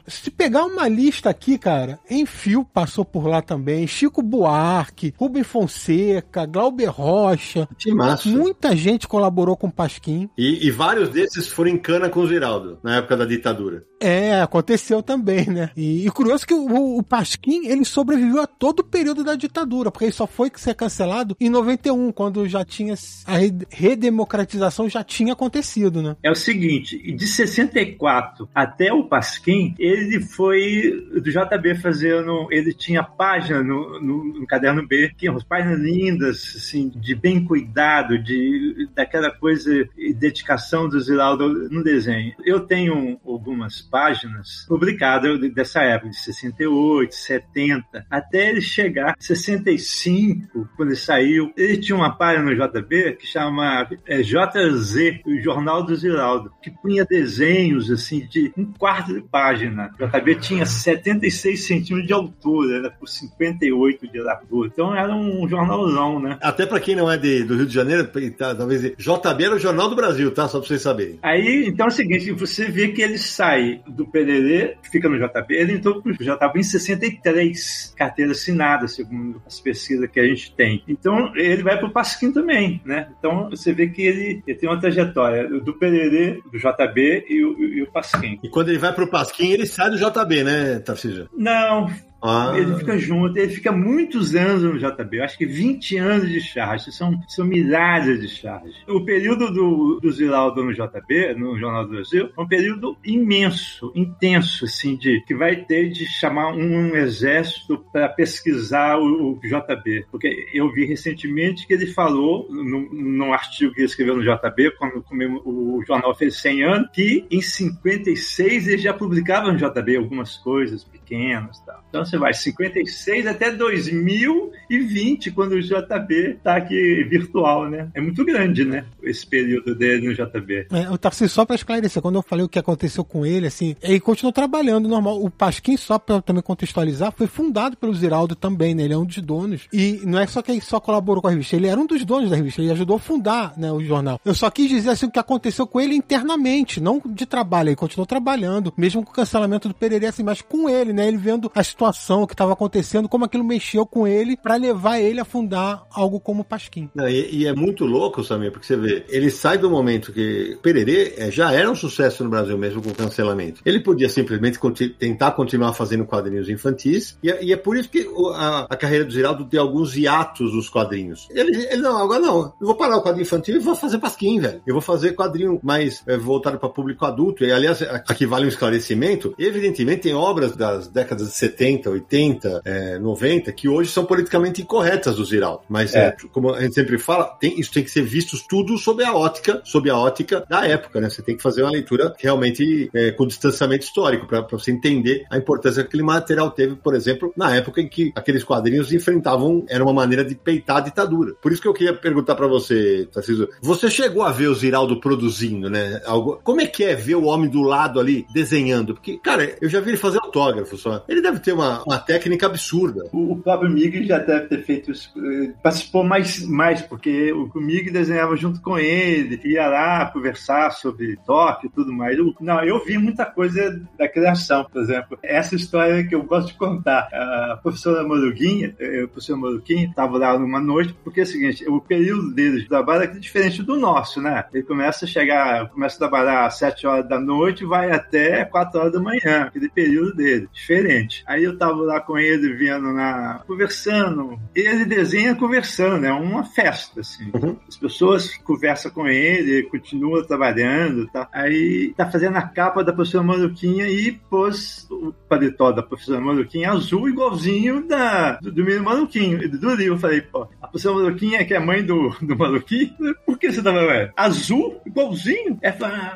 Se pegar uma lista aqui, cara, Enfio passou por lá também, Chico Buarque, Rubem Fonseca, Glauber Rocha. Que massa. Muita gente colaborou com o Pasquim. E, e vários desses foram em cana com o Ziraldo, na época da ditadura. É, aconteceu também, né? E, e curioso que o, o Pasquim, ele sobreviveu a todo o período da ditadura, porque ele só foi ser cancelado em 91, quando já tinha a redemocratização já tinha acontecido, né? É o seguinte, de 64 até o Pasquim, ele foi do JB fazendo, ele tinha página no, no, no caderno B, que umas páginas lindas, assim, de bem cuidado, de daquela coisa e dedicação do Ziraldo no desenho. Eu tenho algumas páginas publicadas dessa época, de 68, 70, até ele chegar 65, quando ele saiu. Ele tinha uma página no JB que chama é, JZ, o Jornal do Ziraldo, que punha desenhos assim de um quarto de página. O JB tinha 76 centímetros de altura, era por 58 de largura. Então era um jornalzão, né? Até para quem não é de, do Rio de Janeiro, tá, talvez JB era o Jornal do Brasil, tá? Só para vocês saberem. Aí, então é o seguinte, você vê que ele sai do Pererê, fica no JB, ele entrou pro JB em 63, carteira assinada, segundo as pesquisas que a gente tem. Então ele vai pro Pasquim também, né? Então você vê que ele, ele tem uma trajetória do Pererê, do JB e o, e o Pasquim. E quando ele vai pro Pasquim, ele sai do JB, né, Tarcísio? Não, ah. Ele fica junto, ele fica muitos anos no JB, eu acho que 20 anos de charge, são, são milhares de charges. O período do, do Ziraldo no JB, no Jornal do Brasil, é um período imenso, intenso, assim, de que vai ter de chamar um exército para pesquisar o, o, JB. Porque eu vi recentemente que ele falou, num, num artigo que ele escreveu no JB, quando o jornal fez 100 anos, que em 56 ele já publicava no JB algumas coisas pequenas e tal. Então, você vai 56 até 2020, quando o JB está aqui virtual, né? É muito grande, né? Esse período dele no JB. É, o Tarcísio, só para esclarecer, quando eu falei o que aconteceu com ele, assim, ele continuou trabalhando normal. O Pasquim, só para também contextualizar, foi fundado pelo Ziraldo também, né? Ele é um dos donos. E não é só que ele só colaborou com a revista, ele era um dos donos da revista, ele ajudou a fundar né, o jornal. Eu só quis dizer assim o que aconteceu com ele internamente, não de trabalho. Ele continuou trabalhando, mesmo com o cancelamento do Pereira, assim, mas com ele, né? Ele vendo a situação situação que estava acontecendo, como aquilo mexeu com ele para levar ele a fundar algo como Pasquim. Não, e, e, é muito louco, Samir, porque você vê, ele sai do momento que Pererê é, já era um sucesso no Brasil mesmo com o cancelamento. Ele podia simplesmente conti tentar continuar fazendo quadrinhos infantis, e, é, e é por isso que a, a, carreira do Ziraldo tem alguns hiatos nos quadrinhos. Ele, ele, não, agora não, eu vou parar o quadrinho infantil e vou fazer Pasquim, velho. Eu vou fazer quadrinho mais é, voltado para público adulto. E aliás, aqui vale um esclarecimento. Evidentemente, tem obras das décadas de 70, 80, é, 90, que hoje são politicamente incorretas do Ziraldo. Mas, é. É, como a gente sempre fala, tem, isso tem que ser visto tudo sob a ótica, sob a ótica da época, né? Você tem que fazer uma leitura realmente é, com distanciamento histórico, para você entender a importância que aquele material teve, por exemplo, na época em que aqueles quadrinhos enfrentavam, era uma maneira de peitar a ditadura. Por isso que eu queria perguntar para você, Tarcísio, você chegou a ver o Ziraldo produzindo, né? Algo, como é que é ver o homem do lado ali desenhando? Porque, cara, eu já vi ele fazer autógrafo só. Ele deve ter uma, uma técnica absurda. O, próprio Mig já deve ter feito isso, eh, participou mais, mais porque o, Mig desenhava junto com ele, ia lá conversar sobre toque e tudo mais. Eu, não, eu vi muita coisa da criação, por exemplo. Essa história que eu gosto de contar. A professora Moruguinha, eh, o professor Moruguinha, estava lá numa noite, porque é o seguinte, o período deles de trabalho é diferente do nosso, né? Ele começa a chegar, começa a trabalhar às 7 horas da noite, vai até 4 horas da manhã, aquele período dele, diferente. Aí eu tava lá com ele, vendo na. conversando. Ele desenha conversando, é uma festa, assim. Uhum. As pessoas conversam com ele, continua trabalhando, tá? Aí tá fazendo a capa da professora Maluquinha e pôs o paletó da professora Maluquinha azul, igualzinho da, do, do menino Maluquinho, do livro. Eu falei, pô, a professora Maluquinha, que é mãe do, do Maluquinho, por que você tava é, azul, igualzinho?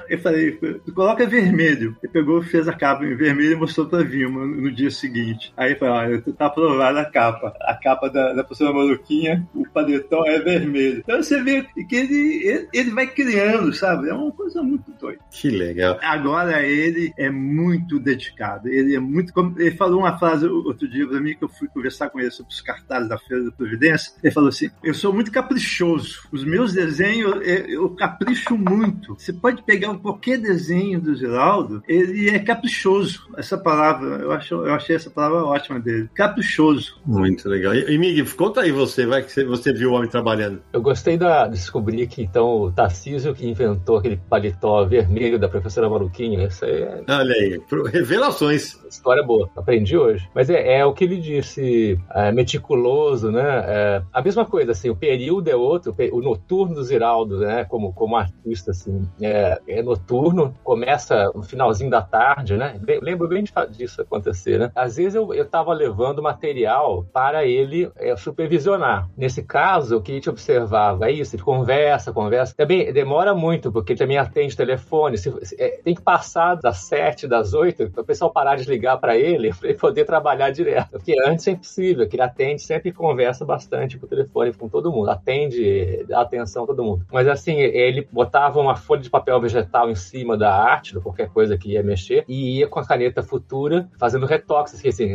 Eu falei, coloca vermelho. Ele pegou, fez a capa em vermelho e mostrou pra Vilma no dia seguinte. Aí eu falei, olha, tá aprovada a capa. A capa da, da professora Maluquinha, o paletó é vermelho. Então você vê que ele, ele, ele vai criando, sabe? É uma coisa muito doida. Que legal. Agora ele é muito dedicado. Ele é muito. Ele falou uma frase outro dia pra mim que eu fui conversar com ele sobre os cartazes da Feira da Providência. Ele falou assim: Eu sou muito caprichoso. Os meus desenhos, eu capricho muito. Você pode pegar qualquer desenho do Geraldo, ele é caprichoso. Essa palavra, eu, acho, eu achei essa palavra ótima dele. Caprichoso. Muito legal. E, e Miguel, conta aí você, vai que você viu o homem trabalhando. Eu gostei da descobrir que então o Tarcísio que inventou aquele paletó vermelho da professora Maluquinho. Isso aí é... Olha aí, revelações. História boa, aprendi hoje. Mas é, é o que ele disse, é, meticuloso, né? É, a mesma coisa, assim, o período é outro, o noturno do Ziraldo, né? Como, como artista, assim, é, é noturno, começa no finalzinho da tarde, né? Lembro bem disso acontecer, né? Às vezes eu, eu tava levando material para ele é, supervisionar. Nesse caso, o que a gente observava é isso, ele conversa, conversa. Também demora muito, porque ele também atende telefone. Se, se, é, tem que passar das sete, das oito, para o pessoal parar de ligar para ele, para ele poder trabalhar direto. Porque antes é impossível, que ele atende, sempre conversa bastante por telefone com todo mundo, atende, dá atenção a todo mundo. Mas assim, ele botava uma folha de papel vegetal em cima da arte, de qualquer coisa que ia mexer, e ia com a caneta futura fazendo retoques, assim,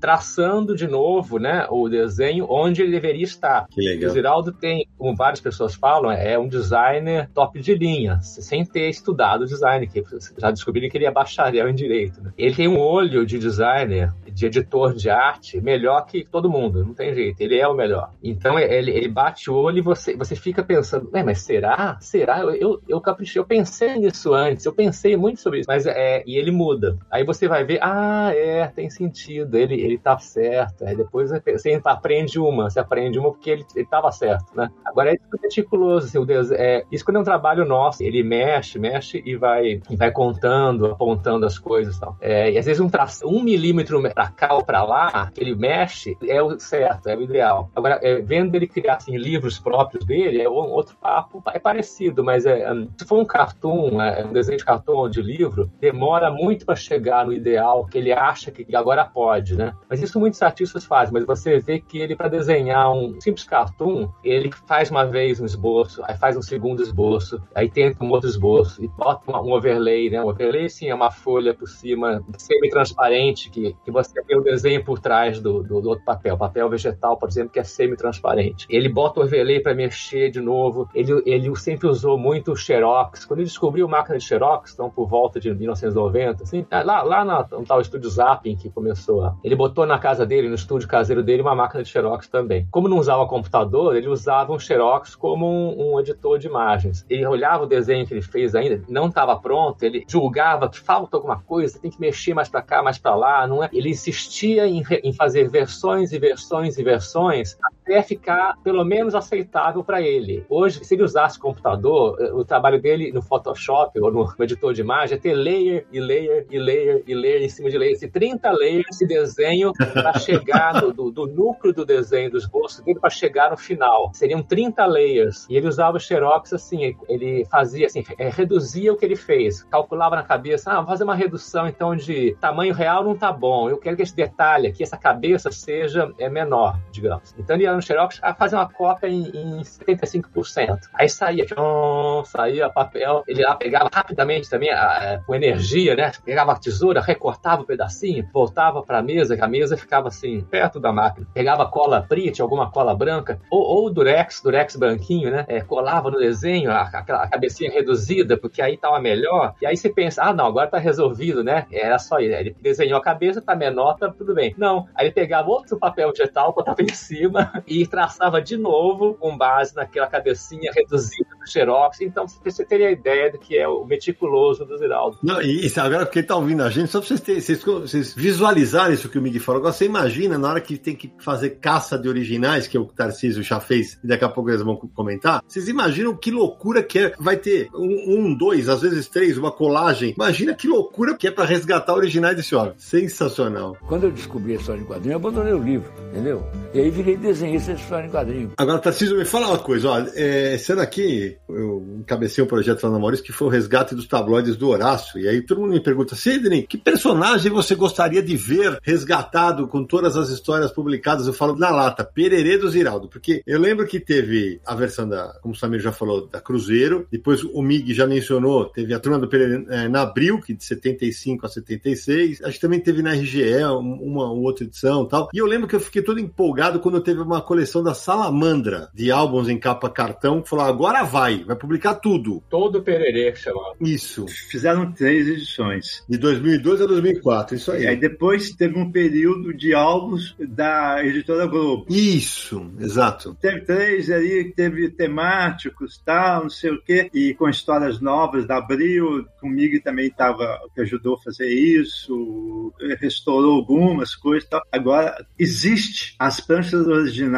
traçando de novo né, o desenho onde ele deveria estar. Que legal. O Ziraldo tem, como várias pessoas falam, é um designer top de linha, sem ter estudado design, que já descobriram que ele é bacharel em direito. Né? Ele tem um olho de designer, de editor de arte, melhor que todo mundo, não tem jeito, ele é o melhor. Então ele, ele bate o olho e você, você fica pensando, mas será? Será? Eu, eu, eu caprichei, eu pensei nisso antes, eu pensei muito sobre isso, mas é, e ele muda. Aí você vai ver, ah, é, tem sentido, ele, ele tá certo. Aí depois você aprende uma, você aprende uma porque ele, ele tava certo, né? Agora é meticuloso, assim, o Deus, é, isso quando é um trabalho nosso, ele mexe, mexe e vai, e vai contando, apontando as coisas e tal. É, e às vezes um, traço, um milímetro pra cá ou pra lá, ele mexe, é o certo, é o ideal. Agora, é, vendo ele criar assim, livros próprios dele, é um outro papo, é parecido, mas é, se for um cartoon, é, um desenho de cartoon ou de livro, demora muito para chegar no ideal que ele acha que agora pode, né? Mas isso muitos artistas fazem, mas você vê que ele, para desenhar um simples cartoon, ele faz uma vez um esboço, aí faz um segundo esboço, aí tenta um outro esboço, e bota um overlay, né? Um overlay, sim, é uma folha por cima, semi-transparente, que, que você vê o desenho por trás do, do, do outro papel. Papel vegetal, por exemplo, que é semi-transparente. Ele bota o overlay para mexer de novo, ele, ele sempre usou muito Xerox. Quando ele descobriu máquina de Xerox, então por volta de 1990, assim, lá, lá na, no tal estúdio Zapping que começou, ele botou na casa dele, no estúdio caseiro dele, uma máquina de Xerox também. Como não usava computador, ele usava um Xerox como um, um editor de imagens. Ele olhava o desenho que ele fez ainda, não estava pronto, ele julgava que falta alguma coisa, tem que mexer mais para cá, mais para lá, não é? Ele insistia em, em fazer versões e versões e versões até ficar pelo menos aceitável para ele. Hoje, se ele usasse computador, o trabalho dele no Photoshop ou no editor de imagem é ter layer e layer e layer e layer em cima de layer. Esse 30 layers de desenho para chegar no, do, do, núcleo do desenho, do esboço dele, para chegar no final. Seriam 30 layers. E ele usava o Xerox assim, ele fazia assim, é, reduzia o que ele fez, calculava na cabeça, ah, vou fazer uma redução então de tamanho real não tá bom, eu quero que esse detalhe aqui, essa cabeça seja é menor, digamos. Então ele no Xerox, a fazer uma cópia em, em 75%. Aí saía, tchom, saía papel, ele lá pegava rapidamente também, a, a, com energia, né? Pegava a tesoura, recortava o um pedacinho, voltava para a mesa, que a mesa ficava assim, perto da máquina. Pegava cola preta, alguma cola branca, ou, ou durex, durex branquinho, né? É, colava no desenho, a, cabecinha reduzida, porque aí tava melhor. E aí você pensa, ah, não, agora tá resolvido, né? Era só isso. Ele desenhou a cabeça, tá menor, tá tudo bem. Não, aí ele pegava outro papel digital, botava em cima e traçava de novo com base naquela cabecinha reduzida do Xerox. Então você teria a ideia do que é o meticuloso do Ziraldo. Não, e, agora, porque tá ouvindo a gente, só pra vocês, terem, vocês, vocês visualizarem isso que o Miguel falou. Agora você imagina na hora que tem que fazer caça de originais, que é o Tarcísio já fez, e daqui a pouco eles vão comentar. Vocês imaginam que loucura que é? Vai ter um, um dois, às vezes três, uma colagem. Imagina que loucura que é para resgatar originais desse homem. Sensacional. Quando eu descobri a história em quadrinho, eu abandonei o livro, entendeu? E aí virei desenhista de história em quadrinho. Agora, Tarcísio, me fala uma coisa, ó. É, sendo aqui, eu encabecei um projeto lá na Maurício que foi o resgate dos tabloides do Horácio. E aí todo mundo me pergunta, Sidney, que personagem você gostaria de ver resgatado com todas as histórias publicadas? Eu falo na lata, Pererê do Ziraldo. Porque eu lembro que teve a versão da, como o Samir já falou, da Cruzeiro. Depois o Mig já mencionou, teve a turma do Pererê é, na Abril, que de 75 a 76. Acho que também teve na RGE uma, uma outra edição tal. E eu lembro que eu fiquei todo empolgado quando teve uma coleção da Salamandra, de álbuns em capa cartão, que falou, agora vai, vai publicar tudo. Todo Pererê chamava. Isso. Fizeram três edições. De 2002 a 2004, isso aí. E aí depois teve um período de álbuns da editora Globo. Isso, exato. Teve três ali, teve temáticos, tal, não sei o quê, e com histórias novas da Abril, comigo também estava, que ajudou a fazer isso, restaurou algumas coisas tal. Agora, existe as pranchas originais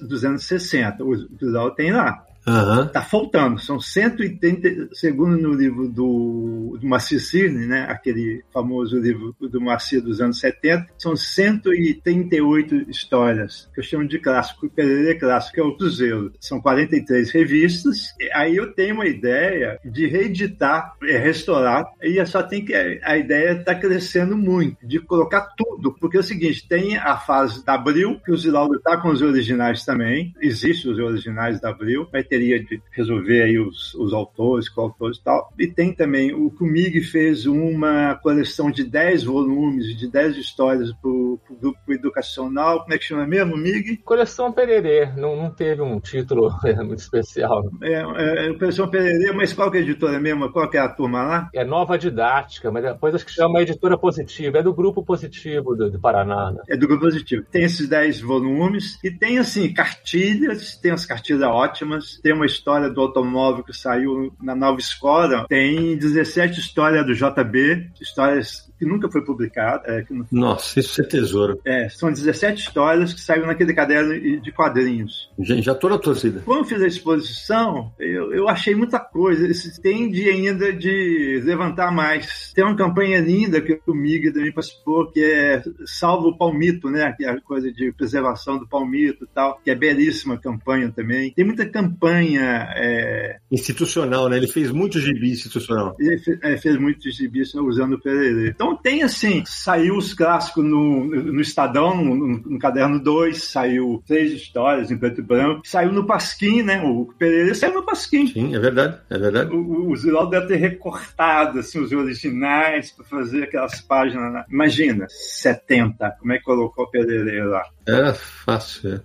dos anos 60, o visual tem lá. Uhum. Tá faltando, são 180, segundo no livro do, do Marci Cirne, né, aquele famoso livro do Marci dos anos 70, são 138 histórias, que eu chamo de clássico, Pereira clássico, é o Cruzeiro. São 43 revistas, aí eu tenho uma ideia de reeditar, é, restaurar, e só tem que, a ideia está crescendo muito, de colocar tudo, porque é o seguinte, tem a fase da Abril, que o Ziraldo está com os originais também, existem os originais da Abril, vai ter teria de resolver aí os, os autores, coautores e tal. E tem também, o Kumig fez uma coleção de 10 volumes, de 10 histórias para o grupo educacional. Como é que chama mesmo, Mig? Coleção Pererê, não, não teve um título muito especial. É, é, Coleção Pererê, mas qual que é a editora mesmo? Qual que é a turma lá? É Nova Didática, mas depois acho que chama Editora Positiva, é do Grupo Positivo do, do Paraná. Né? É do Grupo Positivo. Tem esses 10 volumes e tem, assim, cartilhas, tem as cartilhas ótimas, tem uma história do automóvel que saiu na nova escola, tem 17 histórias do JB, histórias que nunca foi publicada. É, não... Nossa, isso é tesouro. É, são 17 histórias que saíram naquele caderno de quadrinhos. Já, já tô na torcida. Quando eu fiz a exposição, eu, eu achei muita coisa. Tende ainda de levantar mais. Tem uma campanha linda que o Mig também participou, que é Salvo o Palmito, né? Que é a coisa de preservação do palmito e tal, que é belíssima campanha também. Tem muita campanha... É... Institucional, né? Ele fez muito gibi institucional. Ele fez, é, fez muito gibi usando o Pererê. Então tem assim, saiu os clássicos no, no Estadão, no, no Caderno 2, saiu três histórias em preto e branco, saiu no Pasquim, né? O Pereira saiu no Pasquim. Sim, é verdade, é verdade. O, o Ziraldo deve ter recortado assim, os originais para fazer aquelas páginas. Né? Imagina, 70, como é que colocou o Pereira lá? É fácil. É.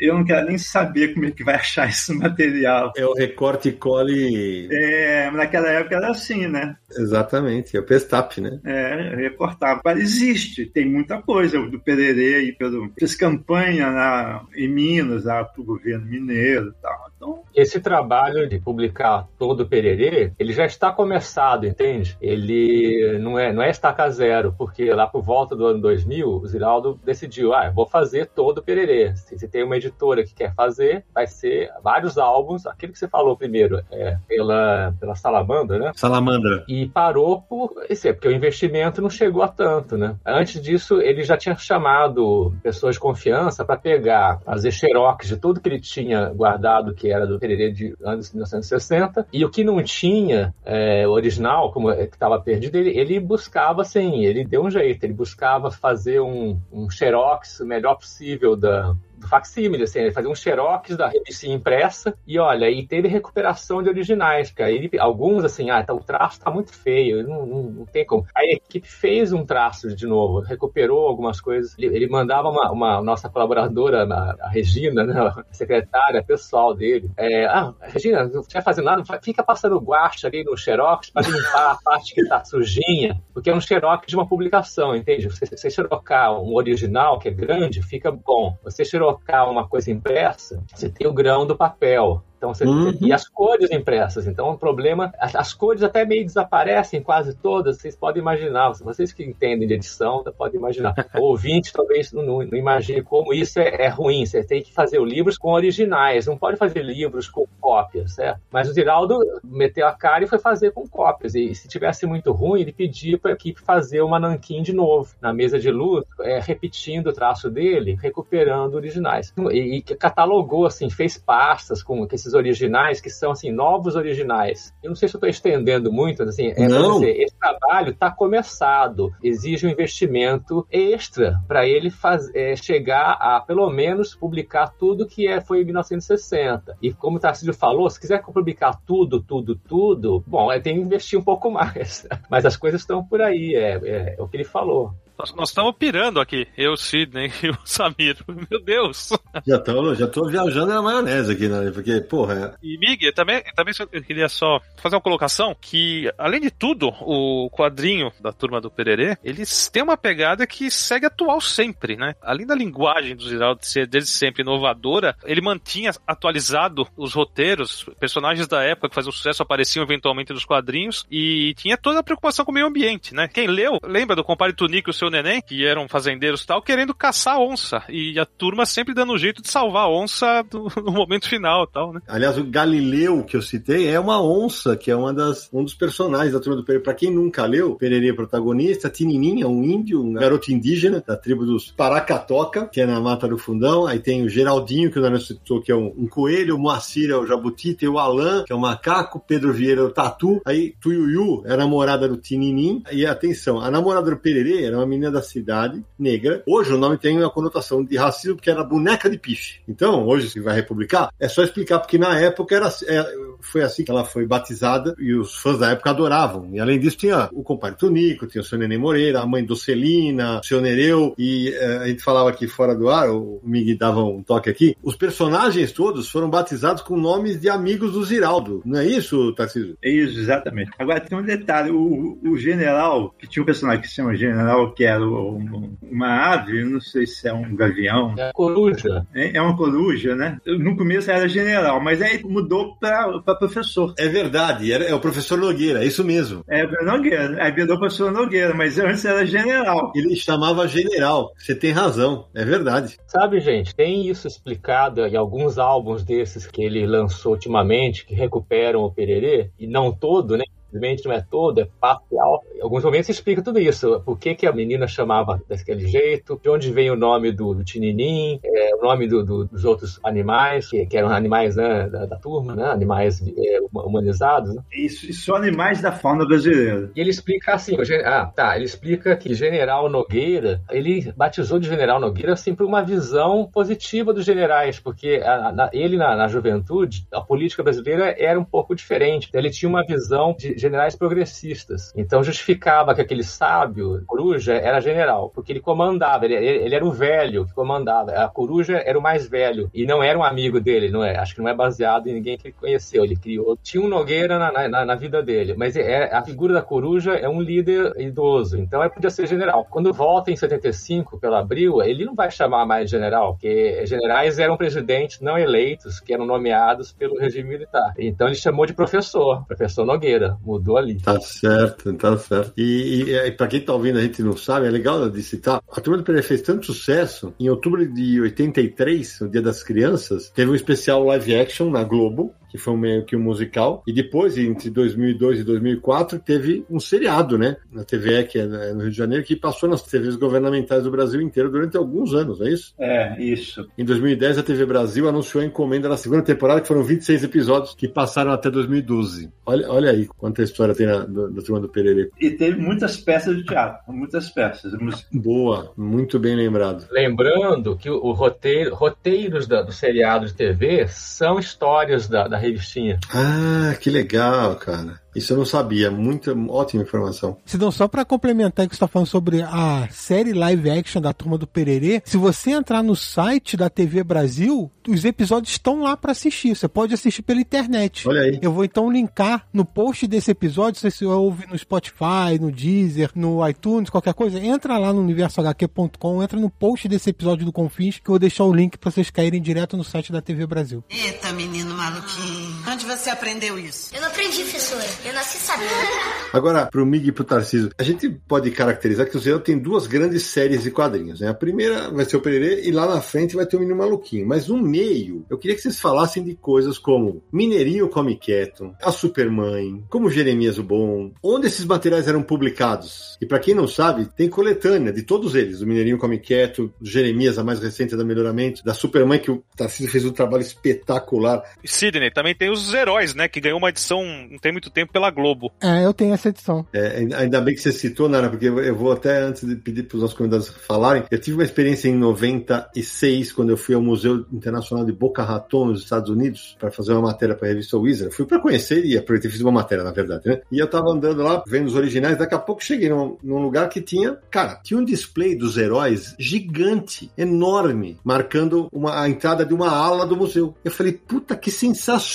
Eu não quero nem saber como é que vai achar esse material. É o recorte e cole. É, naquela época era assim, né? Exatamente, é o Pestap, né? É, recortava. Mas existe, tem muita coisa do Pererê aí, pelo, fez campanha na, em Minas, lá pro governo mineiro e tal. Então... Esse trabalho de publicar todo o Pererê, ele já está começado, entende? Ele não é, não é estaca zero, porque lá por volta do ano 2000, o Ziraldo decidiu, ah, eu vou fazer todo o Pererê. Se você tem uma editora que quer fazer, vai ser vários álbuns, aquilo que você falou primeiro, é, pela, pela Salamandra, né? Salamandra. E parou por, esse, é, porque o investimento não chegou a tanto, né? Antes disso, ele já tinha chamado pessoas de confiança para pegar, fazer xerox de tudo que ele tinha guardado, que era do Pererê de anos 1960, e o que não tinha é, original, como é, que estava perdido, ele, ele, buscava, assim, ele deu um jeito, ele buscava fazer um, um xerox o melhor possível da, facsímile, assim, ele fazia um xerox da revista impressa e olha, e teve recuperação de originais, cara. Ele, alguns, assim, ah, tá, o traço tá muito feio, não, não, não, tem como. Aí a equipe fez um traço de novo, recuperou algumas coisas. Ele, ele mandava uma, uma, nossa colaboradora, a, Regina, né, a secretária pessoal dele, é, ah, Regina, não estiver fazendo nada, fica passando guache ali no xerox para limpar a parte que tá sujinha, porque é um xerox de uma publicação, entende? Você, você xerocar um original que é grande, fica bom. Você xerocar uma coisa impressa, você tem o grão do papel. Então, você, uhum. E as cores impressas. Então, o problema. As, as, cores até meio desaparecem, quase todas. Vocês podem imaginar. Vocês que entendem de edição, podem imaginar. O ouvinte talvez não, não, imagine como isso é, é, ruim. Você tem que fazer livros com originais. Não pode fazer livros com cópias, certo? Mas o Ziraldo meteu a cara e foi fazer com cópias. E se tivesse muito ruim, ele pedia para a equipe fazer uma nanquim de novo, na mesa de luz, é, repetindo o traço dele, recuperando originais. E, e catalogou, assim, fez pastas com esses originais que são assim novos originais. Eu não sei se eu estou estendendo muito, assim, é. Dizer, esse trabalho está começado, exige um investimento extra para ele faz, é, chegar a pelo menos publicar tudo que é, foi em 1960. E como o Tarcísio falou, se quiser publicar tudo, tudo, tudo, bom, é, tem que investir um pouco mais. Mas as coisas estão por aí, é, é, é o que ele falou. Nós estamos pirando aqui, eu, Sidney e o Samir. Meu Deus! Já tô, já tô viajando na maionese aqui, né? Porque, porra. É... E, Mig, também, também eu queria só fazer uma colocação que, além de tudo, o quadrinho da turma do Pererê, eles têm uma pegada que segue atual sempre, né? Além da linguagem do Ziraldo ser desde sempre inovadora, ele mantinha atualizado os roteiros, personagens da época que faziam sucesso apareciam eventualmente nos quadrinhos e tinha toda a preocupação com o meio ambiente, né? Quem leu, lembra do Compare Tunico e o seu neném, que eram fazendeiros e tal, querendo caçar onça. E a turma sempre dando um jeito de salvar a onça no momento final tal, né? Aliás, o Galileu que eu citei é uma onça, que é uma das, um dos personagens da turma do Pererê. Pra quem nunca leu, Pererê é protagonista, Tinininha, um índio, um garoto indígena da tribo dos Paracatoca, que é na Mata do Fundão. Aí tem o Geraldinho, que o Daniel citou, que é um, um coelho, o Moacir é o jabuti, tem o Alan, que é o macaco, Pedro Vieira é o tatu. Aí Tuiuiu é a namorada do Tininim. E atenção, a namorada do Pererê era uma menina menina da cidade, negra. Hoje o nome tem uma conotação de racismo porque era boneca de piche. Então, hoje se vai republicar, é só explicar porque na época era, é, foi assim que ela foi batizada e os fãs da época adoravam. E além disso tinha o compadre Tonico, tinha o seu Nenê Moreira, a mãe do Celina, o seu Nereu e é, a gente falava aqui fora do ar, o Miguel dava um toque aqui. Os personagens todos foram batizados com nomes de amigos do Ziraldo. Não é isso, Tarcísio? É isso, exatamente. Agora tem um detalhe, o, o general, que tinha um personagem que se chama General, que era uma ave, não sei se é um gavião. É coruja. É, é uma coruja, né? No começo era general, mas aí mudou para professor. É verdade, era, é o professor Nogueira, é isso mesmo. É, Nogueira. Aí virou professor Nogueira, mas antes era general. Ele chamava general, você tem razão, é verdade. Sabe, gente, tem isso explicado em alguns álbuns desses que ele lançou ultimamente, que recuperam o Pererê, e não todo, né? Infelizmente não é todo, é parcial. Em alguns momentos explica tudo isso. Por que, que a menina chamava daquele jeito, de onde vem o nome do, do Tininim, é, o nome do, do, dos outros animais, que, que eram animais né, da, da, turma, né, animais é, humanizados. Né? Isso, isso são animais da fauna brasileira. E ele explica assim, ah, tá, ele explica que General Nogueira, ele batizou de General Nogueira assim por uma visão positiva dos generais, porque a, na, ele na, na juventude, a política brasileira era um pouco diferente. Ele tinha uma visão de generais progressistas. Então justificava que aquele sábio, coruja, era general, porque ele comandava, ele, ele era o velho que comandava. A coruja era o mais velho e não era um amigo dele, não é? Acho que não é baseado em ninguém que ele conheceu. Ele criou. Tinha um Nogueira na, na, na vida dele, mas é, a figura da coruja é um líder idoso, então ele podia ser general. Quando volta em 75 pelo Abril, ele não vai chamar mais de general, porque generais eram presidentes não eleitos que eram nomeados pelo regime militar. Então ele chamou de professor, professor Nogueira mudou ali. Tá certo, tá certo. E, e, e para quem tá ouvindo a gente não sabe, é legal de citar, a Turma do Pereira fez tanto sucesso, em outubro de 83, no Dia das Crianças, teve um especial live action na Globo, que foi meio que um musical. E depois, entre 2002 e 2004, teve um seriado, né? Na TVE, que é no Rio de Janeiro, que passou nas TVs governamentais do Brasil inteiro durante alguns anos, não é isso? É, isso. Em 2010, a TV Brasil anunciou a encomenda da segunda temporada, que foram 26 episódios que passaram até 2012. Olha, olha aí quanta história tem na, do, da turma do Pererê. E teve muitas peças de teatro, muitas peças. Boa, muito bem lembrado. Lembrando que o, o roteiro, roteiros da, do seriado de TV são histórias da, da revistinha. Ah, que legal, cara. Isso eu não sabia. Muita, ótima informação. Sidão, só para complementar o que você está falando sobre a série live action da Turma do Pererê, se você entrar no site da TV Brasil, os episódios estão lá para assistir. Você pode assistir pela internet. Olha aí. Eu vou então linkar no post desse episódio, se você ouve no Spotify, no Deezer, no iTunes, qualquer coisa, entra lá no universohq.com, entra no post desse episódio do Confins, que eu vou deixar o link para vocês caírem direto no site da TV Brasil. Eita, menino maluquinho. Onde você aprendeu isso? Eu não aprendi, professora. Eu nasci sabendo. Agora, pro Mig e pro Tarcísio, a gente pode caracterizar que o Zé tem duas grandes séries de quadrinhos, né? A primeira vai ser o Pererê e lá na frente vai ter o Menino Maluquinho. Mas no meio, eu queria que vocês falassem de coisas como Mineirinho Come Quieto, A Supermãe, como Jeremias o Bom, onde esses materiais eram publicados. E para quem não sabe, tem coletânea de todos eles, do Mineirinho Come Quieto, do Jeremias, a mais recente da Melhoramento, da Supermãe, que o Tarcísio fez um trabalho espetacular. Sidney, também tem os heróis, né? Que ganhou uma edição não tem muito tempo pela Globo. É, eu tenho essa edição. É, ainda bem que você citou, Nara, porque eu vou até antes de pedir para os nossos convidados falarem. Eu tive uma experiência em 96, quando eu fui ao Museu Internacional de Boca Raton, nos Estados Unidos, para fazer uma matéria para a revista Wizard. Fui para conhecer e aproveitar fiz uma matéria, na verdade, né? E eu tava andando lá, vendo os originais. Daqui a pouco cheguei num, num lugar que tinha, cara, tinha um display dos heróis gigante, enorme, marcando uma, a entrada de uma ala do museu. Eu falei, puta, que sensacional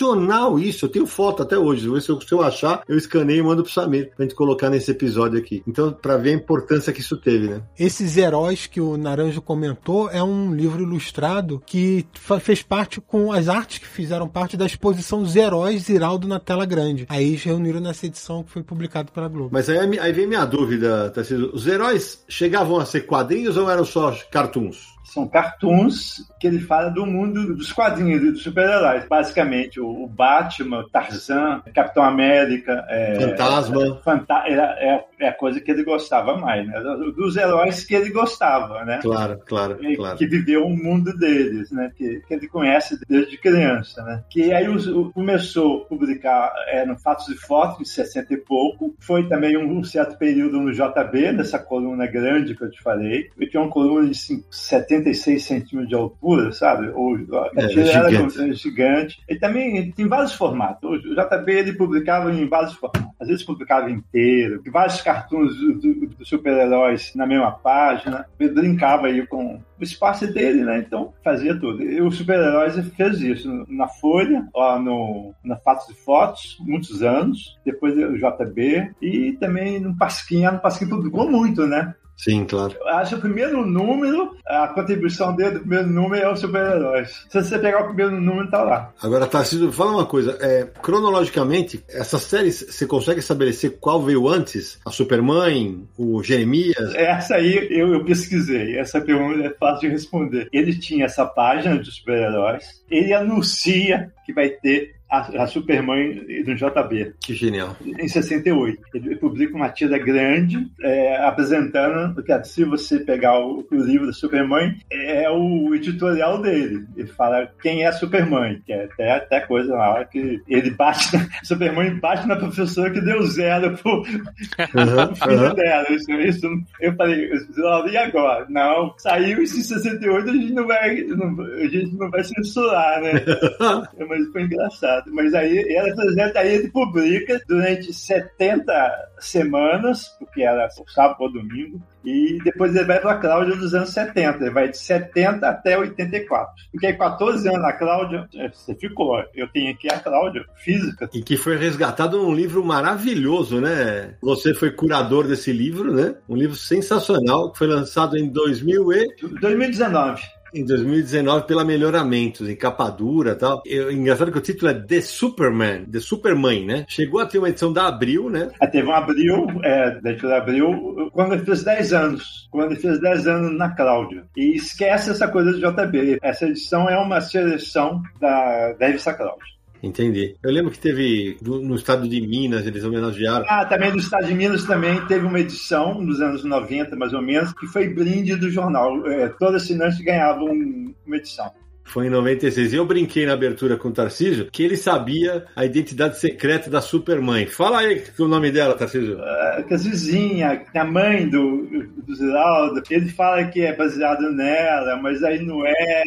isso. Eu tenho foto até hoje. Se eu, se eu achar, eu escaneio e mando pro Samir pra gente colocar nesse episódio aqui. Então, para ver a importância que isso teve, né? Esses heróis que o Naranjo comentou é um livro ilustrado que fez parte com as artes que fizeram parte da exposição dos heróis Ziraldo na tela grande. Aí eles reuniram nessa edição que foi publicado pela Globo. Mas aí, aí vem minha dúvida, Tarcísio. Os heróis chegavam a ser quadrinhos ou eram só cartoons? São cartoons que ele fala do mundo dos quadrinhos e dos super-heróis. Basicamente, o Batman, Tarzan, Capitão América, é, Fantasma. Fanta é, é, a coisa que ele gostava mais, né? Dos heróis que ele gostava, né? Claro, claro, que, claro. Que viveu o mundo deles, né? Que, que ele conhece desde criança, né? Que aí o, começou a publicar é, no Fatos e Fotos, em 60 e pouco. Foi também um, um certo período no JB, nessa coluna grande que eu te falei. Eu tinha uma coluna de 70 76 centímetros de altura, sabe? O, É, gigante. era gigante. Ele também tem vários formatos. O JB ele publicava em vários formatos. Às vezes publicava inteiro, vários cartoons do- do- dos super-heróis na mesma página. Ele brincava aí com o espaço dele, né? Então fazia tudo. E os super-heróis fez isso na Folha, lá no, na Fatos e Fotos, muitos anos. Depois o JB e também no Pasquim. No Pasquim publicou muito, né? Sim, claro. Eu acho que o primeiro número, a contribuição dele do primeiro número é os super-heróis. Se você pegar o primeiro número, tá lá. Agora, Tarcísio, fala uma coisa. É, cronologicamente, essas séries, você consegue estabelecer qual veio antes? A Supermãe, o Jeremias? Essa aí eu, eu pesquisei. Essa pergunta é fácil de responder. Ele tinha essa página de super-heróis. Ele anuncia que vai ter a, a Supermãe do JB. Que genial. Em 68. Ele publica uma tira grande é, apresentando que se você pegar o, o livro da Supermãe, é o editorial dele. Ele fala quem é a Supermãe, que é até, até coisa lá que ele bate na, Supermãe bate na professora que deu zero pro, o filho aham. dela. Isso, isso, eu falei, eu- e agora? Não, saiu isso em 68, a gente não vai, não- a gente não vai censurar, né? Mas foi engraçado. Mas aí, ela, exemplo, aí ele publica durante 70 semanas, porque era o sábado ou domingo, e depois ele vai para a Cláudia dos anos 70. Ele vai de 70 até 84. Porque aí, 14 anos na Cláudia, é, você ficou. Eu tenho aqui a Cláudia, física. E que foi resgatado num livro maravilhoso, né? Você foi curador desse livro, né? Um livro sensacional que foi lançado em 2000 e... 2019. Em 2019 pela Melhoramentos, em capa dura e tal. Eu, engraçado que o título é The Superman, The Supermãe, né? Chegou a ter uma edição da Abril, né? Aí teve um abril, é, da editora Abril, quando ele fez 10 anos. Quando ele fez 10 anos na Cláudia. E esquece essa coisa do JB. Essa edição é uma seleção da, da revista Cláudia. Entendi. Eu lembro que teve no estado de Minas, eles homenagearam. Ah, também no estado de Minas também teve uma edição nos anos 90, mais ou menos, que foi brinde do jornal. É, todo assinante ganhava um, uma edição. Foi em 96. E eu brinquei na abertura com o Tarcísio que ele sabia a identidade secreta da Supermãe. Fala aí o nome dela, Tarcísio. Uh, que a Zizinha, a mãe do, do Ziraldo, ele fala que é baseado nela, mas aí não é.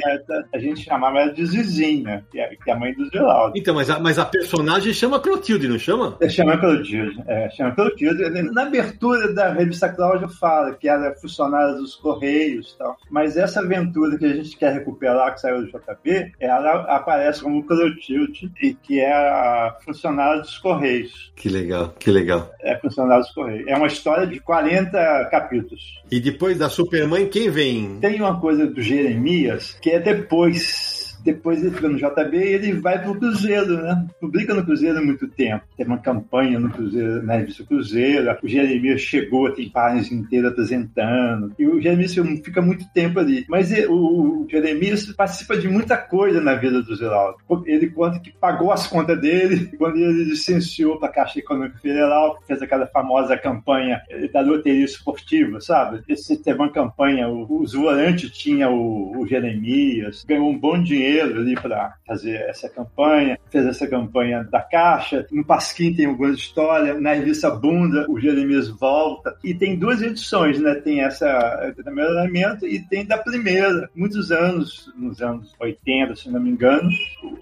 A gente chamava ela de Zizinha, que é, que é a mãe do Ziraldo. Então, mas a, mas a personagem chama Clotilde, não chama? É, chama Clotilde. É, chama Clotilde. Na abertura da revista Cláudia fala que ela é funcionária dos Correios e tal. Mas essa aventura que a gente quer recuperar, que saiu JP, ela aparece como Clotilde e que é a funcionária dos Correios. Que legal, que legal. É funcionária dos Correios. É uma história de 40 capítulos. E depois da Supermãe, quem vem? Tem uma coisa do Jeremias que é depois depois ele fica no JB e ele vai pro Cruzeiro, né? Publica no Cruzeiro há muito tempo. Tem uma campanha no Cruzeiro, na revista Cruzeiro. O Jeremias chegou, tem páginas inteiras apresentando. E o Jeremias fica muito tempo ali. Mas o Jeremias participa de muita coisa na vida do Zeraldo. Ele conta que pagou as contas dele quando ele licenciou para a Caixa Econômica Federal, fez aquela famosa campanha da loteria esportiva, sabe? Esse teve uma campanha, os volantes tinha o, o Jeremias, ganhou um bom dinheiro dinheiro ali para fazer essa campanha, fez essa campanha da Caixa. No Pasquim tem algumas histórias, na revista Bunda o Jeremias volta. E tem duas edições, né? Tem essa do melhoramento e tem da primeira, muitos anos, nos anos 80, se não me engano,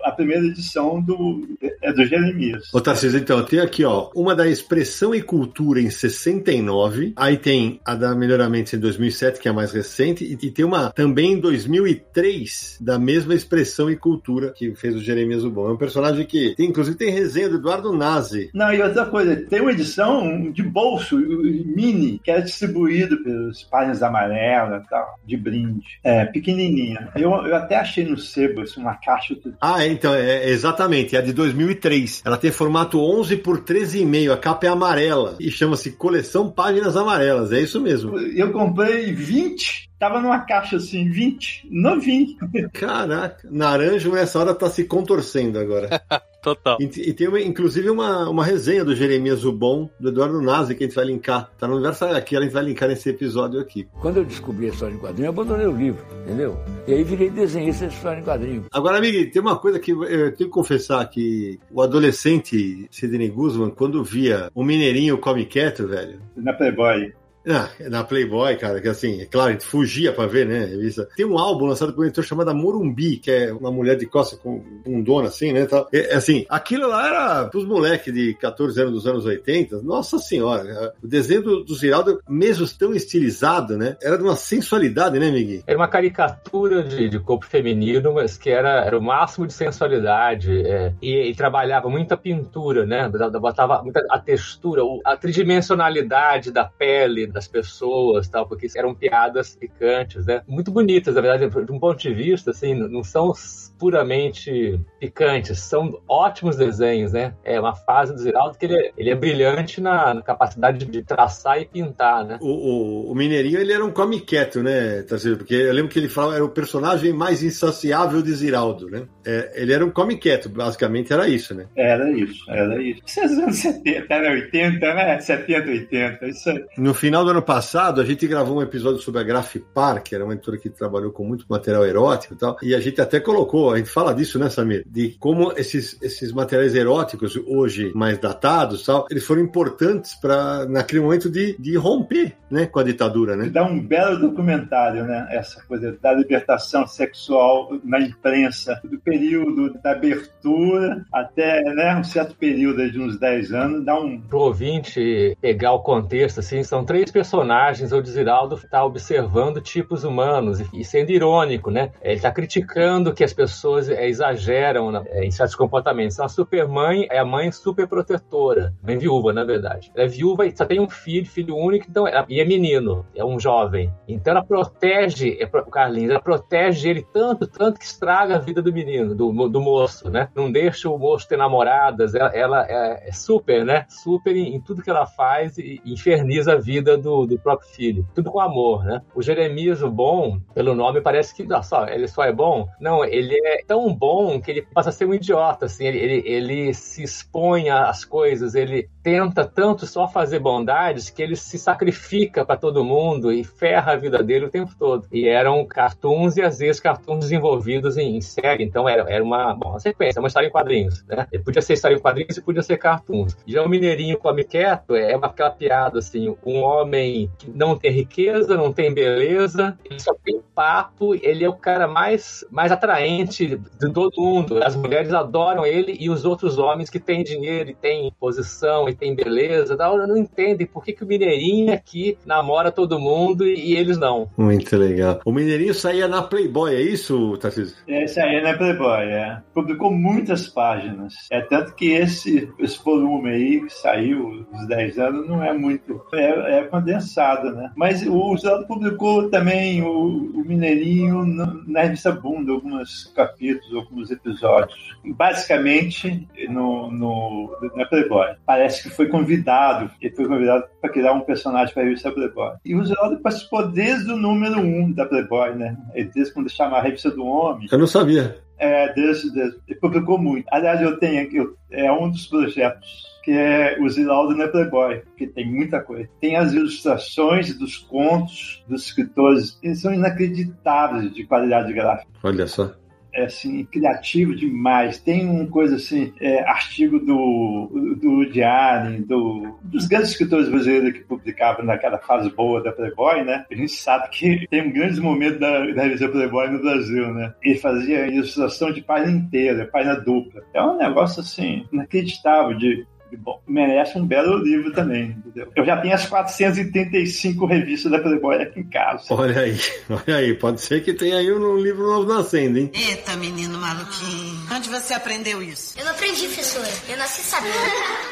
a primeira edição do, é do Jeremias. Ô Tarcísio, então, tem aqui, ó, uma da Expressão e Cultura em 69, aí tem a da Melhoramento em 2007, que é a mais recente, e, e tem uma também em 2003, da mesma Expressão expressão e cultura que fez o Jeremias Ubon. É um personagem que, tem, inclusive, tem resenha do Eduardo Nazi. Não, e outra coisa, tem uma edição de bolso, mini, que é distribuído pelos páginas amarelas e tal, de brinde. É, pequenininha. Eu, eu até achei no sebo, assim, uma caixa. Ah, então, é, exatamente, é de 2003. Ela tem formato 11 por 13,5, a capa é amarela e chama-se Coleção Páginas Amarelas, é isso mesmo. Eu comprei 20 Tava numa caixa assim, 20, novinho. Caraca, Naranjo nessa hora tá se contorcendo agora. Total. E, e, tem uma, inclusive uma, uma resenha do Jeremias Ubon, do Eduardo Nazi, que a gente vai linkar. Tá no universo aqui, a gente vai linkar nesse episódio aqui. Quando eu descobri a história em quadrinho, eu abandonei o livro, entendeu? E aí virei desenhista de história em quadrinho. Agora, amigo, tem uma coisa que eu tenho que confessar que o adolescente Sidney Guzman, quando via o Mineirinho Come Quieto, velho. Na Playboy. Ah, na Playboy, cara, que assim, é claro, a gente fugia pra ver, né? Revista. Tem um álbum lançado por um editor chamado Morumbi, que é uma mulher de costa com dono assim, né? Tal. É, assim, aquilo lá era pros moleques de 14 anos dos anos 80. Nossa senhora, o desenho do, do Ziraldo, mesmo tão estilizado, né? Era de uma sensualidade, né, Miguel? Era uma caricatura de, de corpo feminino, mas que era, era o máximo de sensualidade. É, e, e, trabalhava muita pintura, né? Botava muita a textura, a tridimensionalidade da pele, das pessoas, tal, porque eram piadas picantes, né? Muito bonitas, na verdade, de um ponto de vista, assim, não são puramente picantes, são ótimos desenhos, né? É uma fase do Ziraldo que ele é, ele é brilhante na, na capacidade de, de, traçar e pintar, né? O, o, o, Mineirinho, ele era um come quieto, né, Tarcísio? Porque eu lembro que ele falava, era o personagem mais insaciável de Ziraldo, né? É, ele era um come quieto, basicamente era isso, né? Era isso, era isso. Isso é anos 70, era 80, né? 70, 80, isso aí. No final do ano passado, a gente gravou um episódio sobre a Graph Park, era uma editora que trabalhou com muito material erótico e tal, e a gente até colocou, a gente fala disso, né, Samir? De como esses, esses materiais eróticos, hoje mais datados tal, eles foram importantes para naquele momento de, de romper né, com a ditadura, né? Dá um belo documentário, né? Essa coisa da libertação sexual na imprensa, do período da abertura até né, um certo período de uns 10 anos, dá um. Pro ouvinte pegar o contexto, assim, são três personagens, o Ziraldo está observando tipos humanos e sendo irônico, né? Ele está criticando que as pessoas é, exageram né, em certos comportamentos. Então, a supermãe é a mãe super protetora, mãe viúva, na verdade. Ela é viúva e só tem um filho, filho único, então ela, e é menino, é um jovem. Então ela protege, é, o Carlinhos, ela protege ele tanto, tanto que estraga a vida do menino, do, do moço, né? Não deixa o moço ter namoradas, ela, ela é, é, super, né? Super em, em, tudo que ela faz e inferniza a vida do, do próprio filho. Tudo com amor, né? O Jeremias, o bom, pelo nome, parece que ah, só, ele só é bom. Não, ele é tão bom que ele passa a ser um idiota, assim, ele, ele, ele se expõe às coisas, ele tenta tanto só fazer bondades que ele se sacrifica para todo mundo e ferra a vida dele o tempo todo. E eram cartoons e às vezes cartoons desenvolvidos em, série, então era, era uma, bom, uma sequência, uma história em quadrinhos, né? Ele podia ser história em quadrinhos e podia ser cartoons. Já o Mineirinho come quieto é uma, aquela piada assim, um homem que não tem riqueza, não tem beleza, ele só tem papo, ele é o cara mais, mais atraente de todo mundo. As mulheres adoram ele e os outros homens que têm dinheiro e têm posição e têm beleza, não entendem por que, que o Mineirinho aqui namora todo mundo e, e eles não. Muito legal. O Mineirinho saía na Playboy, é isso, Tarcísio? É, saía na Playboy, é. Publicou muitas páginas. É tanto que esse, esse volume aí que saiu, os 10 anos, não é muito. É, é condensado, né? Mas o Zé publicou também o, o Mineirinho na revista Bunda, alguns capítulos, alguns episódios. Basicamente, no, no, na Playboy. Parece que foi convidado, ele foi convidado para criar um personagem para a revista Playboy. E o Zeraldo participou desde o número 1 um da Playboy, né? Desde quando chamava a revista do Homem. Eu não sabia. É, desde, desde. Ele publicou muito. Aliás, eu tenho aqui, é um dos projetos que é o Ziraldo na Playboy, que tem muita coisa. Tem as ilustrações dos contos dos escritores, eles são inacreditáveis de qualidade gráfica. Olha só é, assim, criativo demais. Tem uma coisa assim, é, artigo do, do Diário, do, dos grandes escritores brasileiros que publicavam naquela fase boa da Playboy, né? A gente sabe que tem um grande momento da, da revista Playboy no Brasil, né? Ele fazia ilustração de página inteira, página dupla. É um negócio assim, inacreditável de bom, merece um belo livro também, entendeu? Eu já tenho as 435 revistas da Playboy aqui em casa. Olha aí, olha aí, pode ser que tenha aí um livro novo nascendo, hein? Eita, menino maluquinho. Onde você aprendeu isso? Eu não aprendi, professora. Eu nasci sabendo.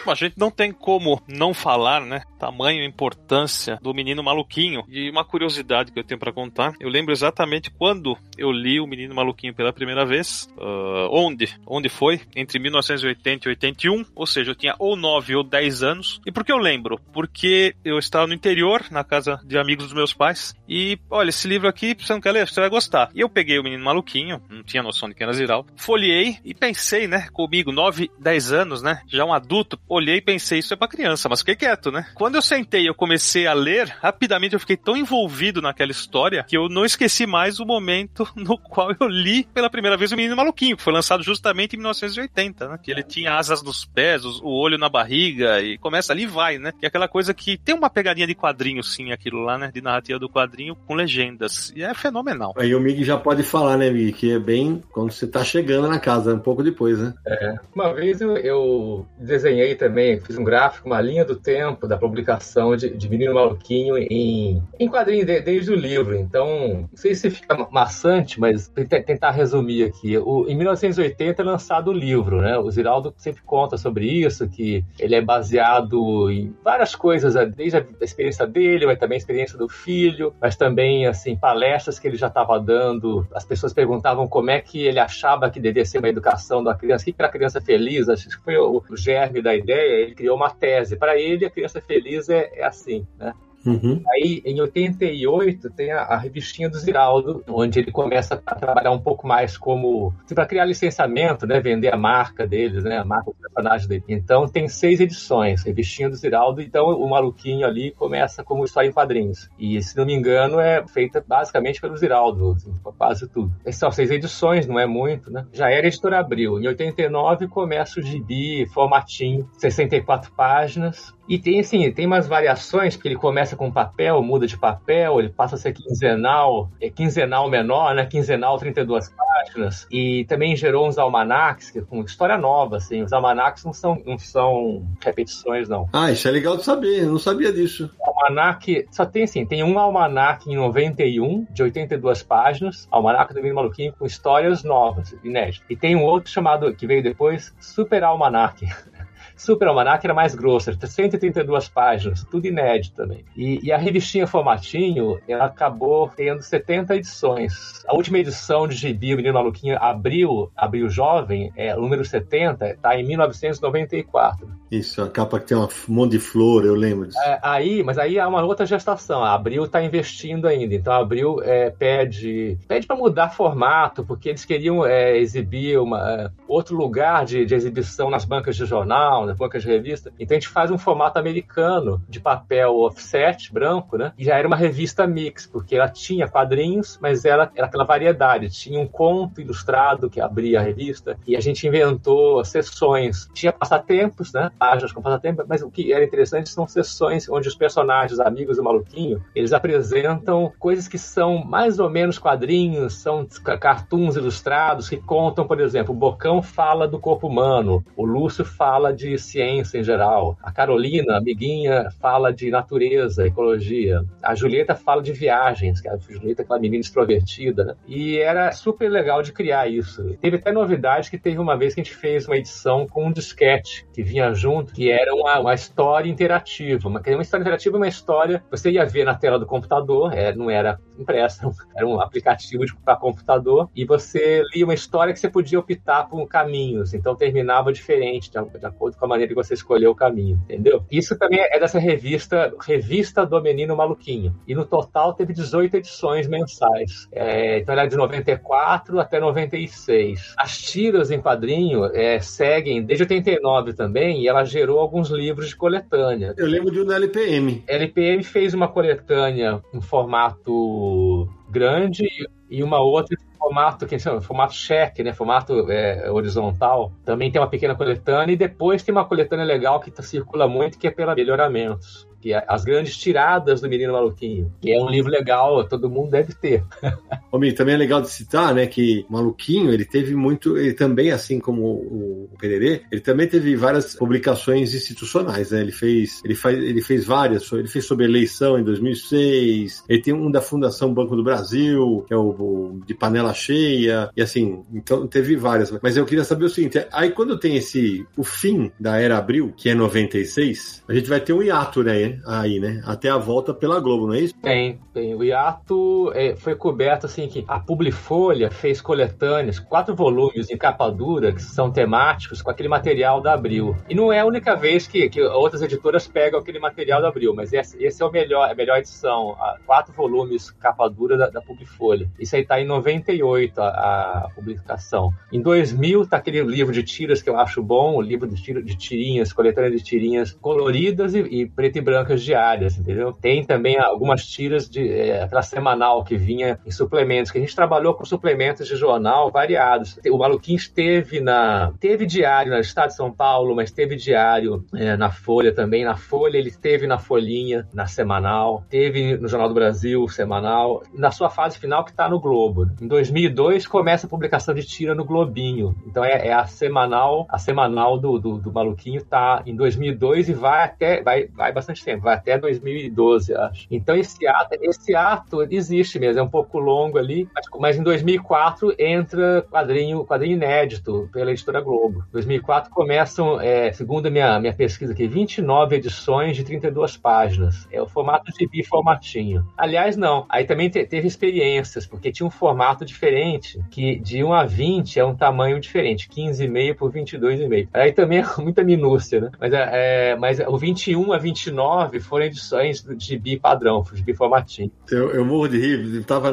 Bom, a gente não tem como não falar, né? Tamanho e importância do menino maluquinho. E uma curiosidade que eu tenho para contar, eu lembro exatamente quando eu li o menino maluquinho pela primeira vez. Uh, onde? Onde foi? Entre 1980 e 81, ou seja, eu tinha ou 9 ou 10 anos. E por que eu lembro? Porque eu estava no interior, na casa de amigos dos meus pais, e olha, esse livro aqui, você não quer ler? Você vai gostar. E eu peguei o Menino Maluquinho, não tinha noção de quem era Ziraldo, folhei e pensei, né, comigo, 9, 10 anos, né, já um adulto, olhei e pensei, isso é pra criança, mas fiquei quieto, né. Quando eu sentei eu comecei a ler, rapidamente eu fiquei tão envolvido naquela história que eu não esqueci mais o momento no qual eu li pela primeira vez o Menino Maluquinho, que foi lançado justamente em 1980, né, que ele tinha asas nos pés, o olho olho na barriga e começa ali e vai, né? Que é aquela coisa que tem uma pegadinha de quadrinho, sim, aquilo lá, né? De narrativa do quadrinho com legendas. E é fenomenal. Aí o Mig já pode falar, né, Mig? Que é bem quando você tá chegando na casa, um pouco depois, né? É. Uma vez eu, eu desenhei também, fiz um gráfico, uma linha do tempo da publicação de, de Menino Maluquinho em, em quadrinho de, desde o livro. Então, não sei se fica maçante, mas tentar resumir aqui. O, em 1980 é lançado o livro, né? O Ziraldo sempre conta sobre isso, que que ele é baseado em várias coisas, né? desde a experiência dele, mas também a experiência do filho, mas também assim palestras que ele já estava dando. As pessoas perguntavam como é que ele achava que devia ser uma educação da criança, o que era a criança feliz. Acho que foi o, germe da ideia. Ele criou uma tese. Para ele, a criança feliz é, é assim, né? Uhum. Aí, em 88, tem a, a, revistinha do Ziraldo, onde ele começa a trabalhar um pouco mais como. Para criar licenciamento, né? Vender a marca deles, né? A marca do personagem dele. Então, tem seis edições, revistinha do Ziraldo. Então, o maluquinho ali começa como história em quadrinhos. E, se não me engano, é feita basicamente pelo Ziraldo, assim, quase tudo. São seis edições, não é muito, né? Já era editora Abril. Em 89, começa o gibi, formatinho, 64 páginas. E tem assim, tem umas variações, porque ele começa com papel, muda de papel, ele passa a ser quinzenal, é quinzenal menor, né? Quinzenal 32 páginas. E também gerou uns almanacs com história nova, assim. Os almanacs não são, não são repetições, não. Ah, isso é legal de saber, eu não sabia disso. O almanac, só tem assim, tem um almanac em 91, de 82 páginas, almanac do Menino Maluquinho, com histórias novas, inéditas. E tem um outro chamado, que veio depois, Super Almanac. Super Almanac era mais grosso, 132 páginas, tudo inédito também. E, e, a revistinha Formatinho, ela acabou tendo 70 edições. A última edição de Gibi, o Menino Maluquinho, abriu, abriu jovem, é, número 70, está em 1994. Isso, a capa que tem um monte de flor, eu lembro disso. É, aí, mas aí há uma outra gestação. A Abril está investindo ainda. Então a Abril é, pede pede para mudar formato, porque eles queriam é, exibir uma, é, outro lugar de, de, exibição nas bancas de jornal, nas bancas de revista. Então a gente faz um formato americano de papel offset, branco, né? E já era uma revista mix, porque ela tinha quadrinhos, mas ela era aquela variedade. Tinha um conto ilustrado que abria a revista, e a gente inventou sessões. Tinha passatempos, né? Páginas com passatempos, mas o que era interessante são sessões onde os personagens, amigos do maluquinho, eles apresentam coisas que são mais ou menos quadrinhos, são cartoons ilustrados que contam, por exemplo, o Bocão fala do corpo humano, o Lúcio fala de ciência em geral, a Carolina, amiguinha, fala de natureza, ecologia, a Julieta fala de viagens, que a Julieta é aquela menina extrovertida, né? E era super legal de criar isso. Teve até novidade que teve uma vez que a gente fez uma edição com um disquete que vinha junto, que era uma, uma história interativa. Uma, uma história interativa é uma história você ia ver na tela do computador, é, não era impressa, era um aplicativo para computador, e você lia uma história que você podia optar por caminhos, então terminava diferente, de, de acordo com a maneira que você escolheu o caminho, entendeu? Isso também é dessa revista, Revista do Menino Maluquinho, e no total teve 18 edições mensais, é, então ela é de 94 até 96. As tiras em quadrinho é, seguem desde 89 também, e ela gerou alguns livros de coletânea. Eu lembro de um da LPM. LPM fez uma coletânea em formato grande e uma outra em formato que chama formato cheque, né, formato é, horizontal. Também tem uma pequena coletânea e depois tem uma coletânea legal que circula muito que é pela melhoramentos que é As Grandes Tiradas do Menino Maluquinho, que é um livro legal, todo mundo deve ter. Também é legal de citar, né, que Maluquinho, ele teve muito, ele também, assim como o, o Pererê, ele também teve várias publicações institucionais, né, ele fez, ele faz, ele fez várias, ele fez sobre eleição em 2006, ele tem um da Fundação Banco do Brasil, que é o, o de panela cheia, e assim, então teve várias, mas eu queria saber o seguinte, aí quando tem esse, o fim da Era Abril, que é 96, a gente vai ter um hiato, né, aí, né? Até a volta pela Globo, não é isso? Tem, tem. O hiato é, foi coberto assim que a Publifolha fez coletâneas, quatro volumes em capa dura, que são temáticos, com aquele material da Abril. E não é a única vez que, que outras editoras pegam aquele material da Abril, mas esse, esse é o melhor, a melhor edição. A, quatro volumes capa dura da, da Publifolha. Isso aí tá em 98 a, a publicação. Em 2000 tá aquele livro de tiras que eu acho bom, o livro de, tira, de tirinhas, coletânea de tirinhas coloridas e, e preto e branco brancas diárias, entendeu? Tem também algumas tiras de é, semanal que vinha em suplementos, que a gente trabalhou com suplementos de jornal variados. O Maluquinho esteve na. Teve diário no Estado de São Paulo, mas teve diário é, na Folha também. Na Folha, ele teve na Folhinha, na semanal, teve no Jornal do Brasil, semanal, na sua fase final que está no Globo. Em 2002 começa a publicação de tira no Globinho. Então é, é a semanal, a semanal do, do, do Maluquinho está em 2002 e vai até vai, vai bastante tempo vai até 2012, acho. Então esse ato, esse ato existe mesmo, é um pouco longo ali, mas, mas em 2004 entra quadrinho, quadrinho inédito pela editora Globo. 2004 começam, é, segundo a minha, minha pesquisa aqui, 29 edições de 32 páginas. É o formato de biformatinho. Aliás, não, aí também te, teve experiências, porque tinha um formato diferente, que de 1 a 20 é um tamanho diferente, 15,5 por 22,5. Aí também é muita minúcia, né? Mas, é, é mas o 21 a 29 2009 foram edições do gibi padrão, gibi formatinho. Eu, eu morro de rir, estava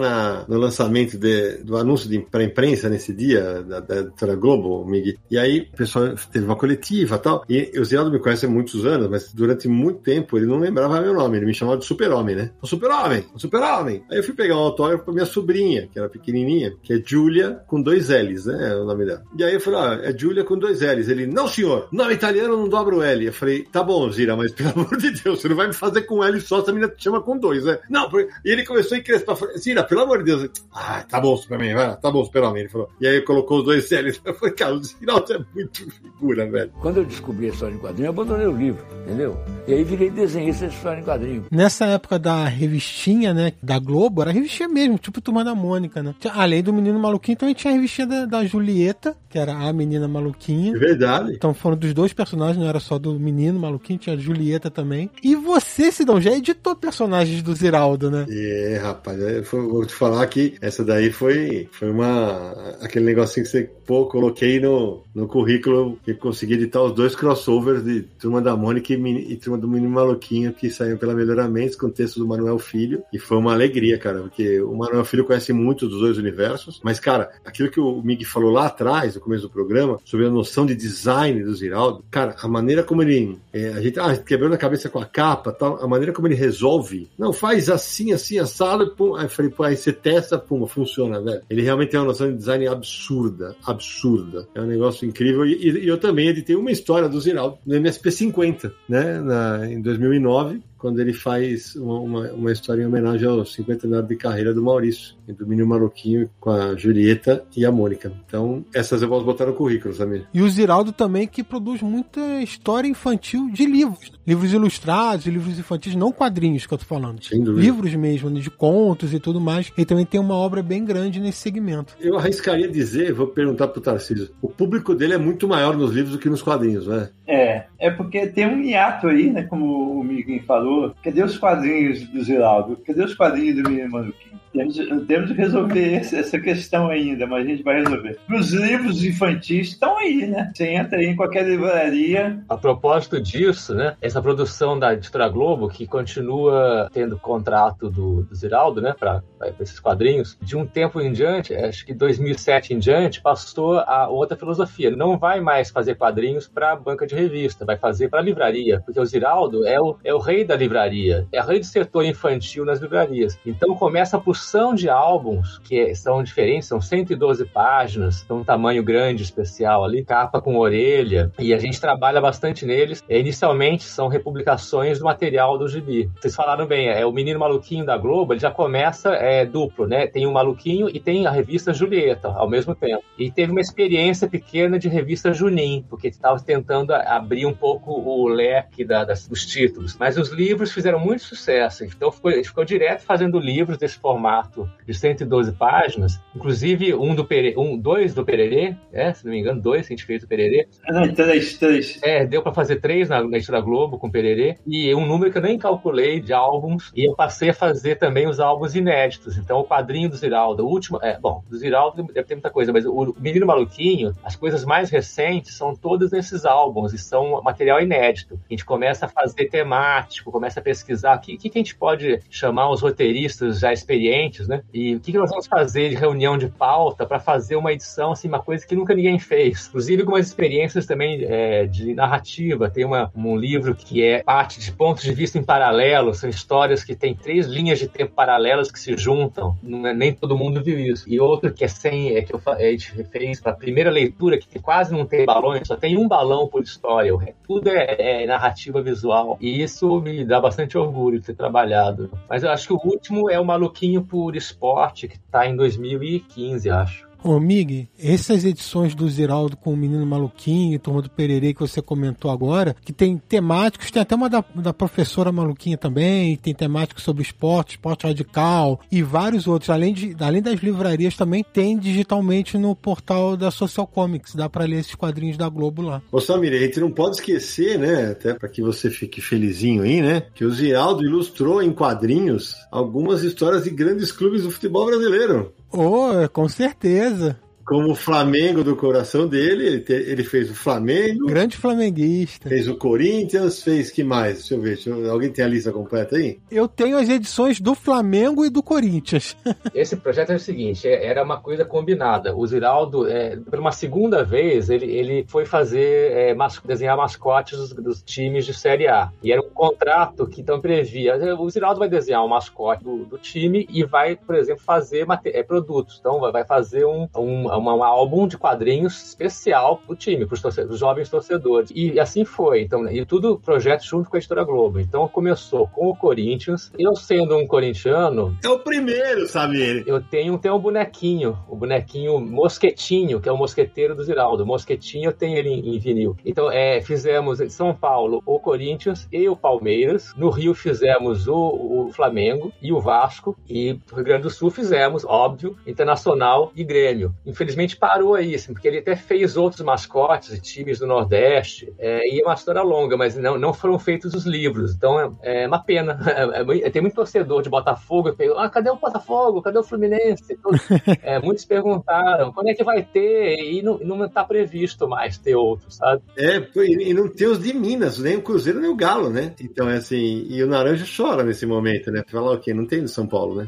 no lançamento de, do anúncio para imprensa nesse dia, da, da editora Globo, Miguel. E aí o pessoal teve uma coletiva e tal. E o Zé me conhece há muitos anos, mas durante muito tempo ele não lembrava meu nome, ele me chamava de Super-Homem, né? O Super-Homem, o Super-Homem. Aí eu fui pegar um autógrafo para minha sobrinha, que era pequenininha, que é Julia com dois L's, né? É o nome dela. E aí eu falei, ah, é Julia com dois L's. Ele, não senhor, nome italiano não dobra o L. Eu falei, tá bom, Zira, mas pelo amor de Deus Meu, você não vai me fazer com L só, essa menina te chama com dois, né? Não, e ele começou a encrespar. Cira, pelo amor de Deus. Ah, tá bom, Superman, vai, tá bom, Superman. Ele falou. E aí colocou os dois L's. Eu falei, cara, o Ziraldo é muito figura, velho. Quando eu descobri a história em quadrinho, eu abandonei o livro, entendeu? E aí virei desenhista de história em quadrinho. Nessa época da revistinha, né, da Globo, era revistinha mesmo, tipo Turma da Mônica, né? Além do Menino Maluquinho, também tinha a revistinha da, da Julieta, que era a menina maluquinha. É verdade. Então foram dos dois personagens, não era só do menino maluquinho, tinha a Julieta também. E você, Sidão, já editou personagens do Ziraldo, né? É, rapaz, é, foi, vou te falar que essa daí foi, foi uma. aquele negocinho que você, pô, coloquei no, no currículo que consegui editar os dois crossovers de Turma da Mônica e, e Turma do Menino Maluquinho que saíram pela Melhoramentos com o texto do Manuel Filho. E foi uma alegria, cara, porque o Manuel Filho conhece muito dos dois universos, mas, cara, aquilo que o Mig falou lá atrás, no começo do programa, sobre a noção de design do Ziraldo, cara, a maneira como ele. É, a gente ah, quebrando a cabeça com a capa tal, a maneira como ele resolve. Não, faz assim, assim, assado, pum. Aí eu falei, pô, aí você testa, pum, funciona, velho. Ele realmente tem uma noção de design absurda, absurda. É um negócio incrível. E, e eu também editei uma história do Ziraldo no MSP50, né, na, em 2009 quando ele faz uma, uma, uma, história em homenagem aos 50 anos de carreira do Maurício, do Menino Maluquinho com a Julieta e a Mônica. Então, essas eu posso botar no currículo, Samir. E o Ziraldo também, que produz muita história infantil de livros. Livros ilustrados, livros infantis, não quadrinhos que eu tô falando. Sem dúvida. Livros mesmo, de contos e tudo mais. Ele também tem uma obra bem grande nesse segmento. Eu arriscaria dizer, vou perguntar pro Tarcísio, o público dele é muito maior nos livros do que nos quadrinhos, né? É, é porque tem um hiato aí, né, como o Miguel falou, falou, cadê os quadrinhos do Ziraldo? Cadê os quadrinhos do Menino Maluquinho? Temos, temos de resolver essa questão ainda, mas a gente vai resolver. Os livros infantis estão aí, né? Você entra aí em qualquer livraria. A propósito disso, né? Essa produção da Editora Globo, que continua tendo contrato do, do Ziraldo, né? Para esses quadrinhos, de um tempo em diante, acho que 2007 em diante, passou a outra filosofia. Não vai mais fazer quadrinhos para banca de revista, vai fazer para livraria, porque o Ziraldo é o, é o rei da livraria, é o rei do setor infantil nas livrarias. Então começa por porção de álbuns que são diferentes, são 112 páginas, são um tamanho grande, especial ali, capa com orelha, e a gente trabalha bastante neles. E, inicialmente são republicações do material do gibi. Vocês falaram bem, é o Menino Maluquinho da Globo, ele já começa é, duplo, né? Tem o Maluquinho e tem a revista Julieta ao mesmo tempo. E teve uma experiência pequena de revista Junim, porque estava tentando abrir um pouco o leque da, das, dos títulos. Mas os livros fizeram muito sucesso, então ficou, ficou direto fazendo livros desse formato de 112 páginas, inclusive um do Pere, um, dois do Pererê, é, se não me engano, dois que a gente fez do Pererê. Não, três, três. É, deu para fazer três na, na Editora Globo com Pererê, e um número que eu nem calculei de álbuns, e eu passei a fazer também os álbuns inéditos. Então, o quadrinho do Ziraldo, o último, é, bom, do Ziraldo deve ter muita coisa, mas o Menino Maluquinho, as coisas mais recentes são todas nesses álbuns, e são material inédito. A gente começa a fazer temático, começa a pesquisar o que, que a gente pode chamar os roteiristas já experientes né? E o que, que nós vamos fazer de reunião de pauta para fazer uma edição, assim, uma coisa que nunca ninguém fez. Inclusive, algumas experiências também é, de narrativa. Tem uma, um livro que é parte de pontos de vista em paralelo, são histórias que têm três linhas de tempo paralelas que se juntam. É, nem todo mundo viu isso. E outro que é sem, é que eu, a gente fez para a primeira leitura, que quase não tem balões, só tem um balão por história. Tudo é, é narrativa visual. E isso me dá bastante orgulho de ter trabalhado. Mas eu acho que o último é o Maluquinho por Esporte, que está em 2015, acho. Ô, Mig, essas edições do Ziraldo com o Menino Maluquinho Turma do Pererê que você comentou agora, que tem temáticos, tem até uma da, da professora Maluquinha também, tem temáticos sobre esporte, esporte radical e vários outros. Além, de, além das livrarias, também tem digitalmente no portal da Social Comics. Dá para ler esses quadrinhos da Globo lá. Ô, Samir, a gente não pode esquecer, né, até para que você fique felizinho aí, né, que o Ziraldo ilustrou em quadrinhos algumas histórias de grandes clubes do futebol brasileiro. Oh, com certeza como Flamengo do coração dele, ele, te, ele, fez o Flamengo. Grande flamenguista. Fez o Corinthians, fez que mais? Deixa eu ver. Deixa eu, alguém tem a lista completa aí? Eu tenho as edições do Flamengo e do Corinthians. Esse projeto é o seguinte: é, era uma coisa combinada. O Ziraldo, é, por uma segunda vez, ele, ele foi fazer é, mas, desenhar mascotes dos, dos, times de Série A. E era um contrato que então previa. O Ziraldo vai desenhar o um mascote do, do, time e vai, por exemplo, fazer é, produtos. Então vai fazer um, um uma, um álbum de quadrinhos especial pro time, pros, torce pros jovens torcedores. E, e, assim foi. Então, e tudo projeto junto com a Editora Globo. Então começou com o Corinthians. Eu sendo um corintiano. É o primeiro, sabe? Eu tenho, tenho um bonequinho, o bonequinho Mosquetinho, que é o mosqueteiro do Ziraldo. O Mosquetinho eu tenho ele em, em vinil. Então, é, fizemos em São Paulo o Corinthians e o Palmeiras. No Rio fizemos o, o Flamengo e o Vasco. E no Rio Grande do Sul fizemos, óbvio, Internacional e Grêmio. Infelizmente parou aí, assim, porque ele até fez outros mascotes e times do Nordeste. É, e é uma história longa, mas não, não foram feitos os livros. Então é, é uma pena. É, é, tem muito torcedor de Botafogo que pergunta, ah, cadê o Botafogo? Cadê o Fluminense? é, muitos perguntaram quando é que vai ter e não, está previsto mais ter outro, sabe? É, e não tem os de Minas, nem o Cruzeiro nem o Galo, né? Então é assim, e o Naranja chora nesse momento, né? Falar o quê? Não tem no São Paulo, né?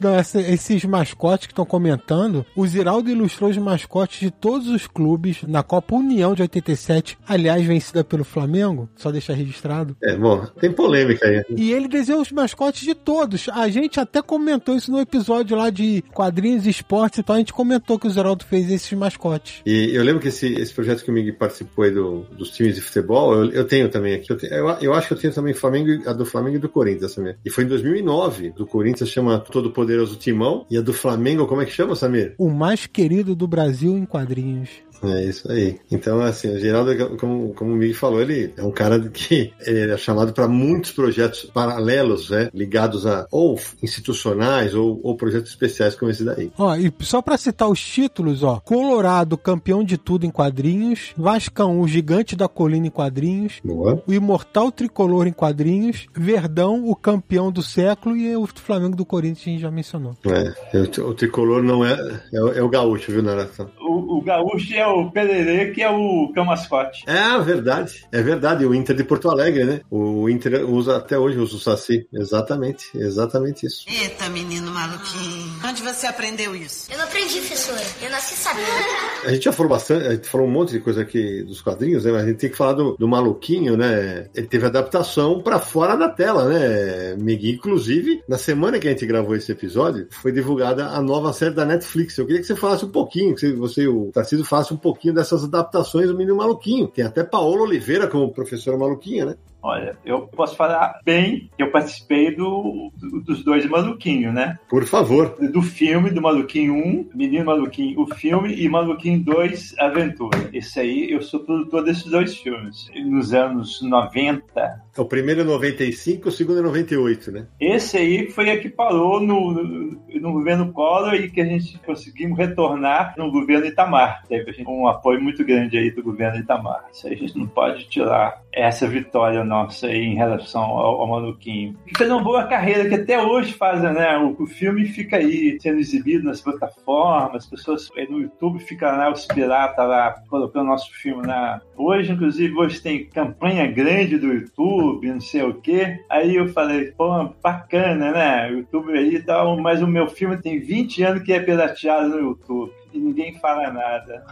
Não, esses mascotes que estão comentando, o Ziraldo ilustrou os mascotes de todos os clubes na Copa União de 87, aliás, vencida pelo Flamengo, só deixar registrado. É, bom, tem polêmica aí. E ele desenhou os mascotes de todos. A gente até comentou isso no episódio lá de quadrinhos e esportes, então a gente comentou que o Ziraldo fez esses mascotes. E eu lembro que esse, esse projeto que o Mig participou aí do, dos times de futebol, eu, eu tenho também aqui. Eu, tenho, eu, eu, acho que eu tenho também Flamengo, a do Flamengo e do Corinthians também. E foi em 2009, do Corinthians chama Todo Poderoso Timão. E a do Flamengo, como é que chama, Samir? O mais querido do Brasil em quadrinhos. É isso aí. Então, assim, o Geraldo, como, como o Miguel falou, ele é um cara que é chamado para muitos projetos paralelos, né? Ligados a ou institucionais ou, ou projetos especiais como esse daí. Ó, e só para citar os títulos, ó. Colorado, campeão de tudo em quadrinhos. Vascão, o gigante da colina em quadrinhos. Boa. O imortal tricolor em quadrinhos. Verdão, o campeão do século. E o Flamengo do Corinthians a gente já mencionou. É, o, o tricolor não é, é, é o gaúcho, viu, Narata? O, o gaúcho é o o Pererê, que é o cão mascote. É, verdade. É verdade. O Inter de Porto Alegre, né? O Inter usa até hoje usa o Saci. Exatamente. Exatamente isso. Eita, menino maluquinho. Onde você aprendeu isso? Eu não aprendi, professora. Eu nasci sabendo. A gente já falou bastante, a gente falou um monte de coisa aqui dos quadrinhos, né? Mas a gente tem que falar do, do maluquinho, né? Ele teve adaptação para fora da tela, né? Miguel, inclusive, na semana que a gente gravou esse episódio, foi divulgada a nova série da Netflix. Eu queria que você falasse um pouquinho, que você e o Tarcísio façam um pouquinho dessas adaptações do Menino Maluquinho. Tem até Paola Oliveira como professora maluquinha, né? Olha, eu posso falar bem que eu participei do, do, dos dois Maluquinho, né? Por favor. Do filme do Maluquinho 1, Menino Maluquinho, o filme, e Maluquinho 2, Aventura. Esse aí, eu sou produtor desses dois filmes. Nos anos 90. O primeiro é 95, o segundo é 98, né? Esse aí foi a que parou no, no, no governo Collor e que a gente conseguimos retornar no governo Itamar. Teve um apoio muito grande aí do governo Itamar. Isso aí a gente não pode tirar essa vitória nossa em relação ao, ao Maluquinho. Fez uma boa carreira que até hoje fazem, né? O, o, filme fica aí sendo exibido nas plataformas, as pessoas no YouTube ficam lá, os piratas lá colocando nosso filme na. Hoje, inclusive, hoje tem campanha grande do YouTube, não sei o quê. Aí eu falei, pô, bacana, né? O YouTube aí e tal, mas o meu filme tem 20 anos que é pirateado no YouTube e ninguém fala nada.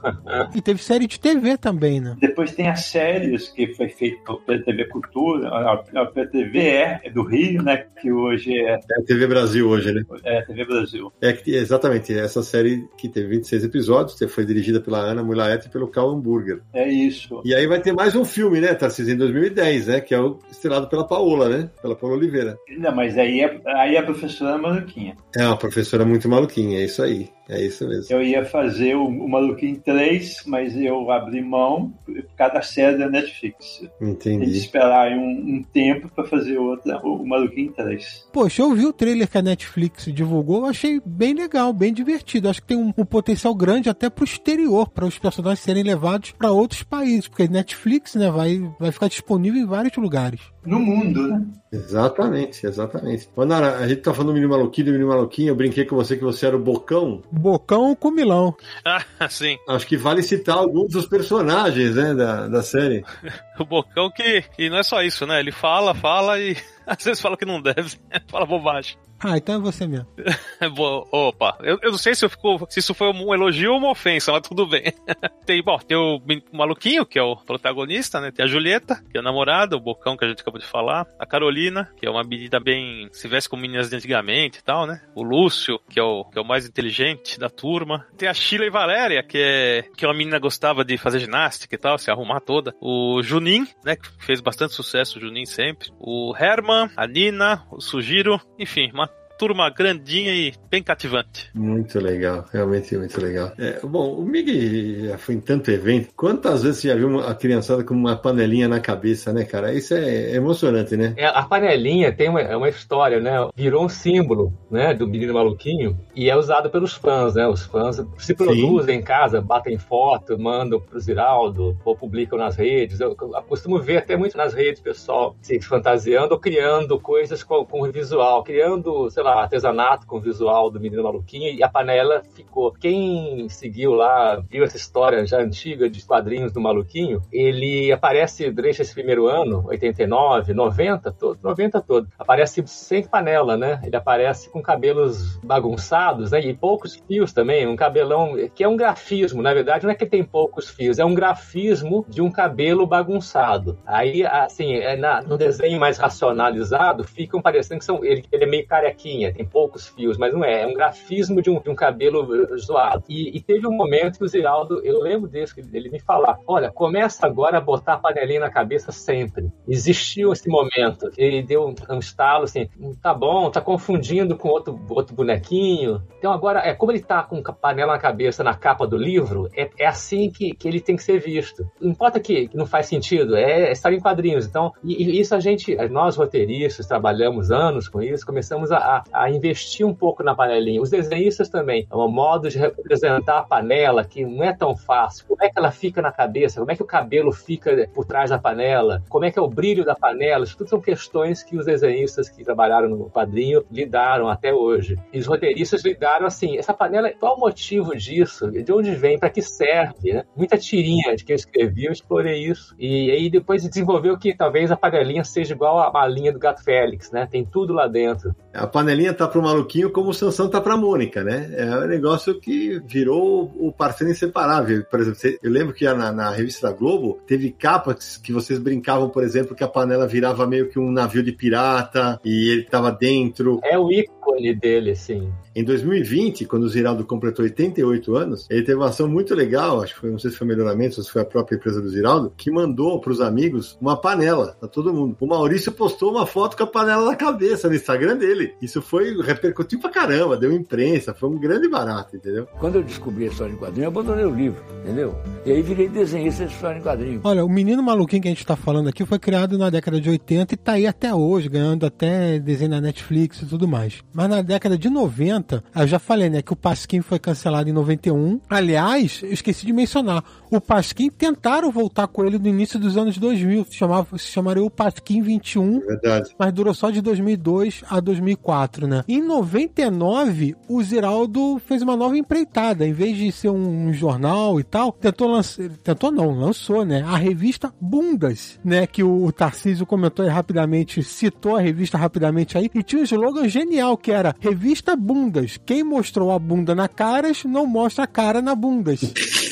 e teve série de TV também, né? Depois tem as séries que foi feito pela TV Cultura, a TV é do Rio, né? Que hoje é. É a TV Brasil hoje, né? É a TV Brasil. É exatamente, essa série que teve 26 episódios, foi dirigida pela Ana Mulaete e pelo Cal Hamburger. É isso. E aí vai ter mais um filme, né, Tarcísio, em 2010, né? Que é o estrelado pela Paola, né? Pela Paola Oliveira. Não, mas aí é, aí é a professora maluquinha. É uma professora muito maluquinha, é isso aí. É isso mesmo. Eu ia fazer o, o Maluquinho 3, mas eu abri mão por causa da série da Netflix. Entendi. Tem que esperar um, um tempo para fazer outra, o, o Maluquinho 3. Poxa, eu vi o trailer que a Netflix divulgou, achei bem legal, bem divertido. Acho que tem um, um potencial grande até pro exterior, para os personagens serem levados para outros países, porque Netflix, né, vai, vai ficar disponível em vários lugares. No mundo, né? Exatamente, exatamente. Nara, a gente tá falando do menino maluquinho, do menino maluquinho, eu brinquei com você que você era o Bocão. Bocão com Milão. Ah, sim. Acho que vale citar alguns dos personagens, né, da, da série. o Bocão que, que não é só isso, né? Ele fala, fala e às vezes fala que não deve, fala bobagem. Ah, então é você mesmo. Opa, eu, eu não sei se, fico, se isso foi um elogio ou uma ofensa, mas tudo bem. tem, bom, tem o maluquinho, que é o protagonista, né? Tem a Julieta, que é a namorada, o Bocão, que a gente acabou de falar. A Carolina, que é uma menina bem. se veste com meninas de antigamente e tal, né? O Lúcio, que é o, que é o mais inteligente da turma. Tem a Sheila e Valéria, que é, que é uma menina que gostava de fazer ginástica e tal, se arrumar toda. O Junin, né? Que fez bastante sucesso, o Junin sempre. O Herman, a Nina, o Sugiro, enfim, uma turma grandinha e bem cativante. Muito legal, realmente muito legal. É, bom, o Mig já foi em tanto evento. Quantas vezes você já viu a criançada com uma panelinha na cabeça, né, cara? Isso é emocionante, né? É, a panelinha tem uma, é uma história, né? Virou um símbolo, né, do menino maluquinho e é usado pelos fãs, né? Os fãs se produzem Sim. em casa, batem foto, mandam pro Ziraldo ou publicam nas redes. Eu, eu costumo ver até muito nas redes pessoal se fantasiando ou criando coisas com, com visual, criando, sei lá, lá, artesanato com o visual do Menino Maluquinho e a panela ficou. Quem seguiu lá, viu essa história já antiga de quadrinhos do Maluquinho, ele aparece durante esse primeiro ano, 89, 90, todo, 90 todo, aparece sem panela, né? Ele aparece com cabelos bagunçados, né? E poucos fios também, um cabelão que é um grafismo, na verdade não é que tem poucos fios, é um grafismo de um cabelo bagunçado. Aí, assim, é na, no desenho mais racionalizado, ficam parecendo que são, ele, ele é meio carequinho, tem poucos fios, mas não é. É um grafismo de um, de um cabelo zoado. E, e, teve um momento que o Ziraldo, eu lembro desse, ele me falar: olha, começa agora a botar a panelinha na cabeça sempre. Existiu esse momento. Ele deu um, um estalo assim: hum, tá bom, tá confundindo com outro, outro bonequinho. Então agora, é como ele tá com a panela na cabeça na capa do livro, é, é assim que, que ele tem que ser visto. Não importa que, que não faz sentido, é, é estar em quadrinhos. Então, e, e isso a gente, nós roteiristas, trabalhamos anos com isso, começamos a, a investir um pouco na panelinha. Os desenhistas também. É um modo de representar a panela que não é tão fácil. Como é que ela fica na cabeça? Como é que o cabelo fica por trás da panela? Como é que é o brilho da panela? Isso tudo são questões que os desenhistas que trabalharam no quadrinho lidaram até hoje. E os roteiristas lidaram assim: essa panela, qual o motivo disso? De onde vem? Para que serve? Né? Muita tirinha de que eu escrevi, eu explorei isso. E aí depois desenvolveu que talvez a panelinha seja igual a malinha do Gato Félix, né? Tem tudo lá dentro. A panelinha panelinha tá pro maluquinho como o Sansão tá pra Mônica, né? É um negócio que virou o parceiro inseparável. Por exemplo, eu lembro que na, na, revista da Globo teve capas que vocês brincavam, por exemplo, que a panela virava meio que um navio de pirata e ele tava dentro. É o ícone dele, sim. Em 2020, quando o Ziraldo completou 88 anos, ele teve uma ação muito legal, acho que foi, não sei se foi melhoramento ou se foi a própria empresa do Ziraldo, que mandou para os amigos uma panela, para todo mundo. O Maurício postou uma foto com a panela na cabeça no Instagram dele. Isso foi, repercutiu pra caramba, deu imprensa, foi um grande barato, entendeu? Quando eu descobri a história em quadrinho, eu abandonei o livro, entendeu? E aí virei desenhista de história em quadrinho. Olha, o Menino Maluquinho que a gente tá falando aqui foi criado na década de 80 e tá aí até hoje, ganhando até desenho na Netflix e tudo mais. Mas na década de 90, 90, eu já falei, né, que o Pasquim foi cancelado em 91. Aliás, eu esqueci de mencionar, o Pasquim tentaram voltar com ele no início dos anos 2000, se, chamava, se chamaria o Pasquim 21, Verdade. mas durou só de 2002 a 2004, né? Em 99, o Ziraldo fez uma nova empreitada, em vez de ser um jornal e tal, tentou lançar, tentou não, lançou, né, a revista Bundas, né, que o Tarcísio comentou aí rapidamente, citou a revista rapidamente aí, e tinha um slogan genial que era Revista Bundas bundas. Quem mostrou a bunda na Caras não mostra a cara na bundas.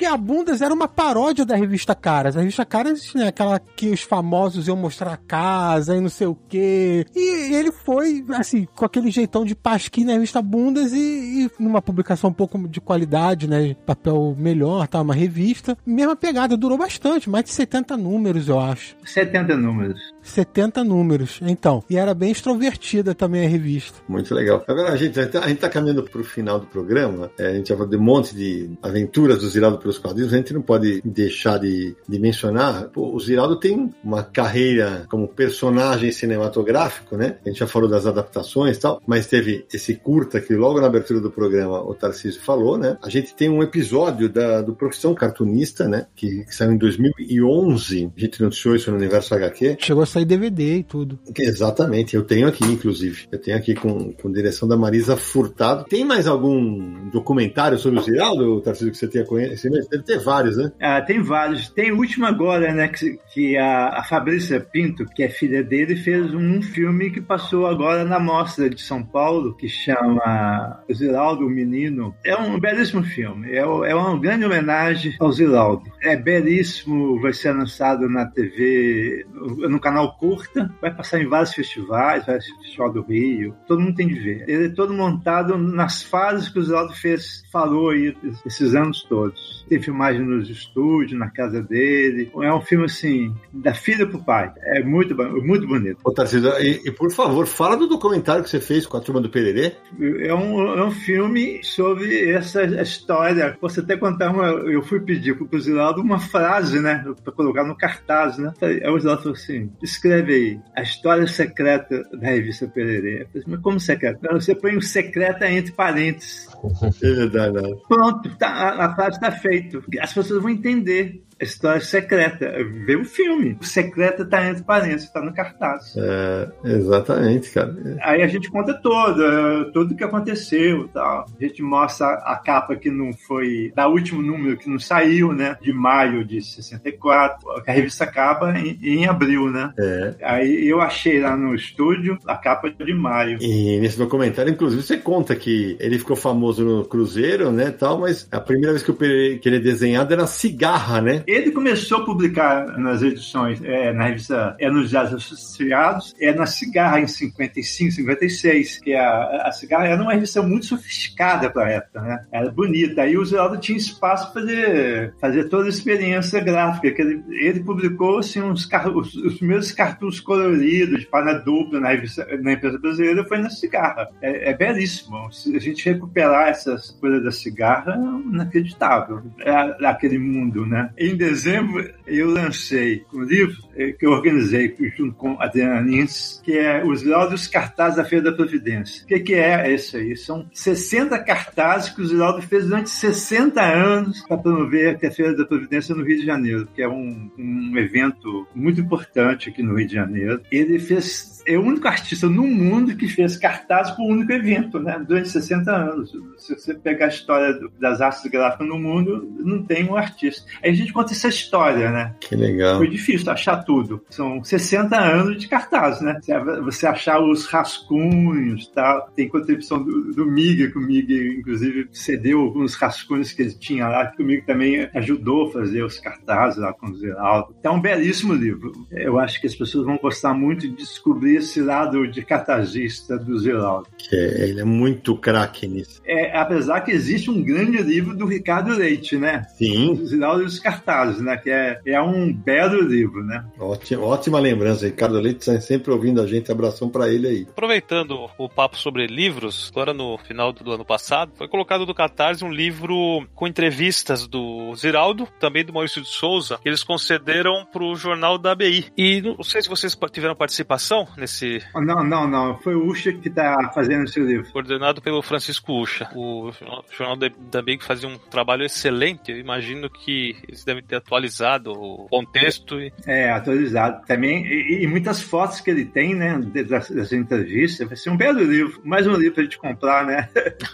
Porque a Bundas era uma paródia da revista Caras. A revista Caras, né, aquela que os famosos iam mostrar a casa e não sei o quê. E ele foi, assim, com aquele jeitão de pasquim na revista Bundas e, e numa publicação um pouco de qualidade, né? Papel melhor, tá? Uma revista. Mesma pegada, durou bastante, mais de 70 números, eu acho. 70 números. 70 números, então. E era bem extrovertida também a revista. Muito legal. Agora, a gente, a gente tá caminhando pro final do programa. É, a gente já falou de um monte de aventuras do Ziraldo pelos quadrinhos. A gente não pode deixar de, de mencionar. Pô, o Ziraldo tem uma carreira como personagem cinematográfico, né? A gente já falou das adaptações e tal, mas teve esse curta que logo na abertura do programa o Tarcísio falou, né? A gente tem um episódio da, do Profissão Cartunista, né? Que, que saiu em 2011. A gente noticiou isso no Universo HQ. Chegou a sair sair DVD e tudo. Exatamente, eu tenho aqui, inclusive. Eu tenho aqui com, com direção da Marisa Furtado. Tem mais algum documentário sobre o Ziraldo, Tarcísio, que você tenha conhecimento? Deve ter vários, né? Ah, tem vários. Tem o último agora, né? Que, que a, a Fabrícia Pinto, que é filha dele, fez um filme que passou agora na Mostra de São Paulo, que chama Ziraldo, o Menino. É um belíssimo filme. É, é uma grande homenagem ao Ziraldo. É belíssimo, vai ser lançado na TV, no canal Curta, vai passar em vários festivais, vai ser Festival do Rio, todo mundo tem de ver. Ele é todo montado nas fases que o Ziraldo fez, falou aí esses anos todos. Tem filmagem nos estúdios, na casa dele. É um filme assim, da filha pro pai. É muito, muito bonito. Ô, Tarcísio, e, e, por favor, fala do documentário que você fez com a turma do Pererê. É um, é um filme sobre essa história. Posso até contar uma. Eu fui pedir pro Ziraldo uma frase, né? Pra colocar no cartaz, né? Aí o Ziraldo falou assim: escreve aí, a história secreta da revista Pererê. Falei, Mas como secreta? Você põe um secreta entre parênteses. É verdade, não. Pronto, tá, a, frase está feita. As pessoas vão entender a história secreta. Vê o filme. O secreto tá entre parênteses, tá no cartaz. É, exatamente, cara. Aí a gente conta todo, tudo o que aconteceu tal. A gente mostra a capa que não foi, da último número que não saiu, né? De maio de 64. A revista acaba em, em abril, né? É. Aí eu achei lá no estúdio a capa de maio. E nesse documentário, inclusive, você conta que ele ficou famoso no Cruzeiro, né, tal, mas a primeira vez que, eu, que ele é desenhado era cigarra, né? Ele começou a publicar nas edições, é, na revista É nos Diários Associados, é na Cigarra em 55, 56, que a, a Cigarra era uma revista muito sofisticada para a época, né? Era bonita. Aí o Zeraldo tinha espaço para fazer, fazer toda a experiência gráfica. Que ele, ele publicou assim, uns, os, os primeiros cartuns coloridos para dupla na, revista, na empresa brasileira foi na Cigarra. É, é belíssimo. A gente recuperar essas coisas da Cigarra, é inacreditável. É, aquele mundo, né? Em dezembro, eu lancei um livro eh, que eu organizei junto com Adriana Nins, que é Os Laudos Cartazes da Feira da Providência. O que, que é isso aí? São 60 cartazes que o Ziraldo fez durante 60 anos para promover a Feira da Providência no Rio de Janeiro, que é um, um evento muito importante aqui no Rio de Janeiro. Ele fez é o único artista no mundo que fez cartazes para um único evento, né? Durante 60 anos. Se você pegar a história das artes gráficas no mundo, não tem um artista. Aí a gente conta essa história, né? Que legal. Foi difícil achar tudo. São 60 anos de cartazes, né? Você achar os rascunhos, tá? Tem contribuição do, do Mig, que o Mig, inclusive, cedeu alguns rascunhos que ele tinha lá, que o Mig também ajudou a fazer os cartazes lá com o Zeraldo. É um belíssimo livro. Eu acho que as pessoas vão gostar muito de descobrir esse lado de cartazista do Zeraldo. Que é, ele é muito craque nisso. É, apesar que existe um grande livro do Ricardo Leite, né? Sim. O Zeraldo e os cartazes, né? Que é, é um belo livro, né? Ótima, ótima lembrança. Ricardo Leite está sempre ouvindo a gente. Abração para ele aí. Aproveitando o papo sobre livros, agora no final do ano passado, foi colocado no Catarse um livro com entrevistas do Ziraldo, também do Maurício de Souza, que eles concederam para o jornal da ABI. E não sei se vocês tiveram participação nesse. Não, não, não. Foi o Ucha que está fazendo esse livro. Coordenado pelo Francisco Ucha. O jornal da ABI fazia um trabalho excelente. Eu imagino que eles devem ter atualizado o contexto. E... É, atualizado também. E, e, muitas fotos que ele tem, né, das, das entrevistas. Vai ser um belo livro. Mais um livro pra gente comprar, né?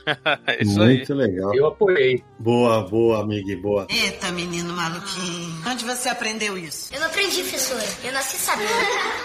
Isso Muito aí. legal. Eu apoiei. Boa, boa, amiga, boa. Eita, menino maluquinho. Onde você aprendeu isso? Eu não aprendi, professora. Eu nasci sabendo.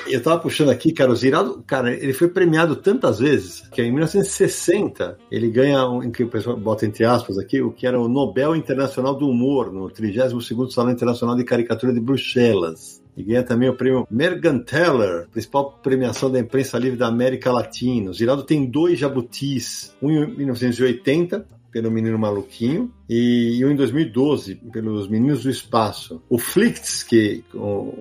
Eu tava puxando aqui, cara, o Ziraldo, cara, ele foi premiado tantas vezes que em 1960 ele ganha, um, que o pessoal bota entre aspas aqui, o que era o Nobel Internacional do Humor, no 32º Salão Internacional de Caricatura de Bruxelas. E ganha também o prêmio Merganteller, principal premiação da imprensa livre da América Latina. O Ziraldo tem dois jabutis, um em 1980, pelo Menino Maluquinho, e um em 2012, pelos Meninos do Espaço. O Flicts, que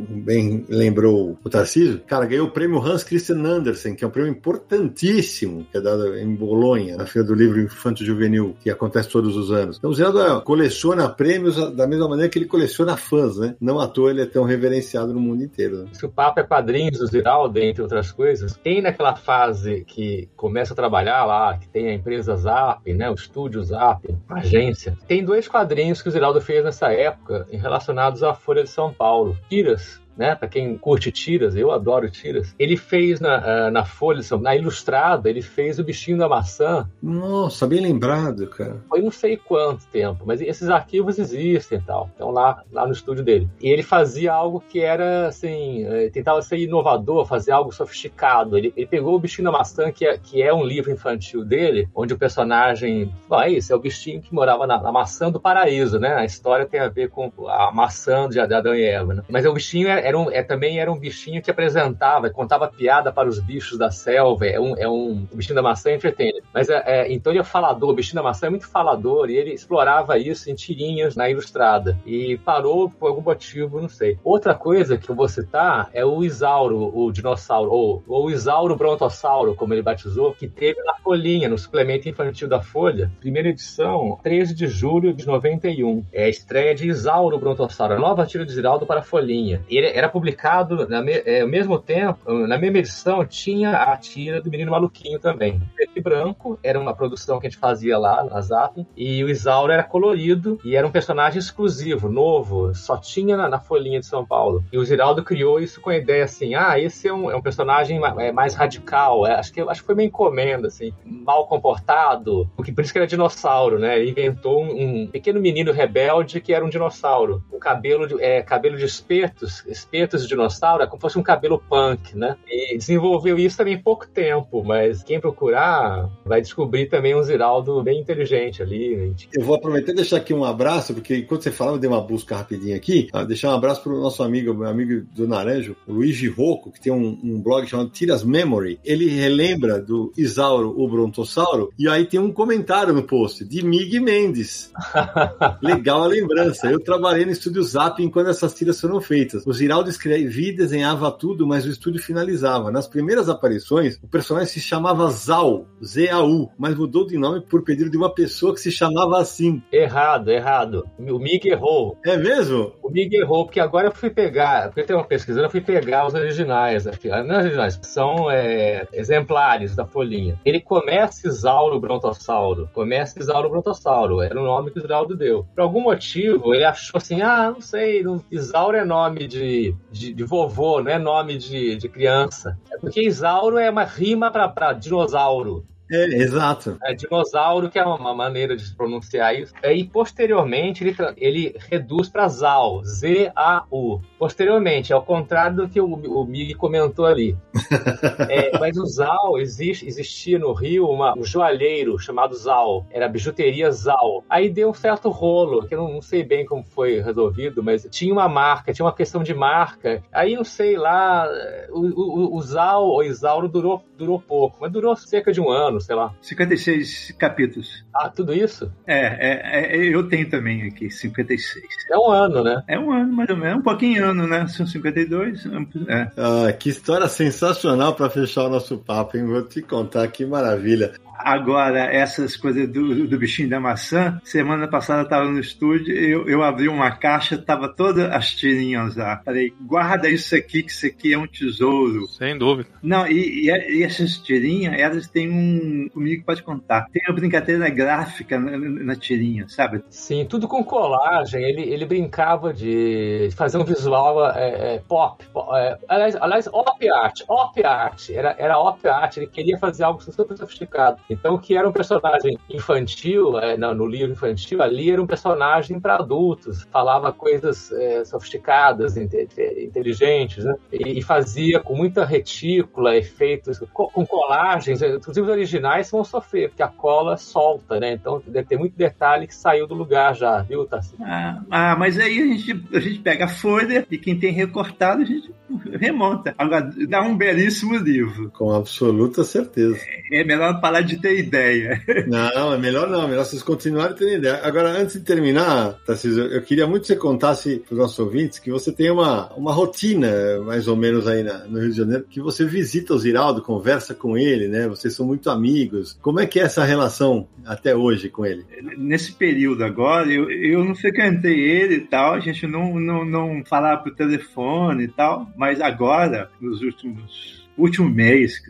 bem lembrou o Tarcísio, cara, ganhou o prêmio Hans Christian Andersen, que é um prêmio importantíssimo, que é dado em Bolonha, na Feira do Livro Infanto Juvenil, que acontece todos os anos. Então o Ziraldo coleciona prêmios da mesma maneira que ele coleciona fãs, né? Não à toa ele é tão reverenciado no mundo inteiro. Né? Se o Papa é padrinho do Ziraldo, entre outras coisas, tem naquela fase que começa a trabalhar lá, que tem a empresa Zap, né, o estúdio Zap, agência, tem dois quadrinhos que o Ziraldo fez nessa época relacionados à Folha de São Paulo. Tiras né? Para quem curte tiras, eu adoro tiras. Ele fez na, uh, na Folha, na Ilustrada, ele fez o bichinho da maçã. Nossa, bem lembrado, cara. Foi não sei quanto tempo, mas esses arquivos existem e tal. Então lá, lá no estúdio dele. E ele fazia algo que era assim, eh, tentava ser inovador, fazer algo sofisticado. Ele, ele pegou o bichinho da maçã, que é, que é um livro infantil dele, onde o personagem. Bom, é isso, é o bichinho que morava na, na maçã do paraíso, né? A história tem a ver com a maçã de Adão e Eva, né? Mas o bichinho era, era um, é, também era um bichinho que apresentava, contava piada para os bichos da selva. É um, é um o bichinho da maçã entretém. Mas é, é, então ele é falador, o bichinho da maçã é muito falador, e ele explorava isso em tirinhas na ilustrada. E parou por algum motivo, não sei. Outra coisa que eu vou citar é o Isauro, o dinossauro, ou, ou o Isauro Brontossauro, como ele batizou, que teve na folhinha, no suplemento infantil da Folha, primeira edição, 13 de julho de 91. É a estreia de Isauro Brontossauro, a nova tira de Ziraldo para a folhinha. Ele era publicado na me, é, ao mesmo tempo, na mesma edição, tinha a tira do Menino Maluquinho também. Preto e branco, era uma produção que a gente fazia lá na Zap, e o Isauro era colorido e era um personagem exclusivo, novo, só tinha na, na folhinha de São Paulo. E o Ziraldo criou isso com a ideia assim: ah, esse é um, é um personagem é, mais radical, é, acho, que, acho que foi uma encomenda, assim, mal comportado, porque por isso que era dinossauro, né? Ele inventou um, um pequeno menino rebelde que era um dinossauro, com cabelo de, é, cabelo de espetos, espetos de dinossauro, é como se fosse um cabelo punk, né? E desenvolveu isso também em pouco tempo, mas quem procurar vai descobrir também um Ziraldo bem inteligente ali. Eu vou aproveitar e deixar aqui um abraço, porque enquanto você falava, eu dei uma busca rapidinho aqui. Ah, deixar um abraço para o nosso amigo, meu amigo do Naranjo, o Luigi Rocco, que tem um, um, blog chamado Tiras Memory. Ele relembra do Isauro, o Brontossauro, e aí tem um comentário no post de Mig Mendes. Legal a lembrança. Eu trabalhei no estúdio Zap enquanto essas tiras foram feitas. O Ziraldo escrevia e desenhava tudo, mas o estúdio finalizava. Nas primeiras aparições, o personagem se chamava Zal, Z-A-U, mas mudou de nome por pedido de uma pessoa que se chamava assim. Errado, errado. O Mig errou. É mesmo? O Mig errou, porque agora eu fui pegar, porque tem uma pesquisa, eu fui pegar os originais aqui. Ah, não originais, são é, exemplares da folhinha. Ele começa Isauro Brontossauro. Começa Isauro Brontossauro. Era o nome que o Ziraldo deu. Por algum motivo, ele achou assim: ah, não sei, Isauro é nome de, de, de vovô, não é nome de, de criança. É porque Isauro é uma rima para dinossauro. É, exato. É, dinossauro, que é uma maneira de pronunciar isso. É, e posteriormente ele, ele reduz para Zau, Z-A-U. Posteriormente, ao contrário do que o, o Mig comentou ali. é, mas o Zau, existe, existia no Rio uma, um joalheiro chamado Zau. Era a bijuteria Zau. Aí deu um certo rolo, que eu não, não sei bem como foi resolvido, mas tinha uma marca, tinha uma questão de marca. Aí não sei lá, o, o, o Zau ou Isauro durou, durou pouco, mas durou cerca de um ano sei lá. 56 capítulos. Ah, tudo isso? É, é, é, eu tenho também aqui, 56. É um ano, né? É um ano, mais ou menos. Um pouquinho ano, né? São 52. É. Ah, que história sensacional para fechar o nosso papo, hein? Vou te contar, que maravilha. Agora, essas coisas do, do bichinho da maçã, semana passada eu estava no estúdio, eu, eu abri uma caixa, tava todas as tirinhas lá. Falei, guarda isso aqui, que isso aqui é um tesouro. Sem dúvida. Não, e, e, e essas tirinhas, elas têm um. Comigo pode contar. Tem uma brincadeira gráfica na, na tirinha, sabe? Sim, tudo com colagem. Ele, ele brincava de fazer um visual é, é, pop. É, aliás, aliás, op art. Op art. Era, era op art. Ele queria fazer algo super sofisticado. Então, o que era um personagem infantil, é, no, no livro infantil, ali era um personagem para adultos, falava coisas é, sofisticadas, inteligentes, né? e, e, fazia com muita retícula, efeitos, com, com, colagens, inclusive os originais vão sofrer, porque a cola solta, né? Então, deve ter muito detalhe que saiu do lugar já, viu, Tassi? Ah, ah, mas aí a gente, a gente pega a folha e quem tem recortado, a gente remonta. Agora, dá um belíssimo livro. Com absoluta certeza. É, é melhor parar de ter ideia. Não, é melhor não, é melhor vocês continuarem tendo ideia. Agora, antes de terminar, Tarcísio, eu queria muito que você contasse para os nossos ouvintes que você tem uma, uma rotina, mais ou menos aí na, no Rio de Janeiro, que você visita o Ziraldo, conversa com ele, né? Vocês são muito amigos. Como é que é essa relação até hoje com ele? Nesse período agora, eu, eu não frequentei ele e tal, a gente não, não, não falava por telefone e tal, mas agora, nos últimos último mês,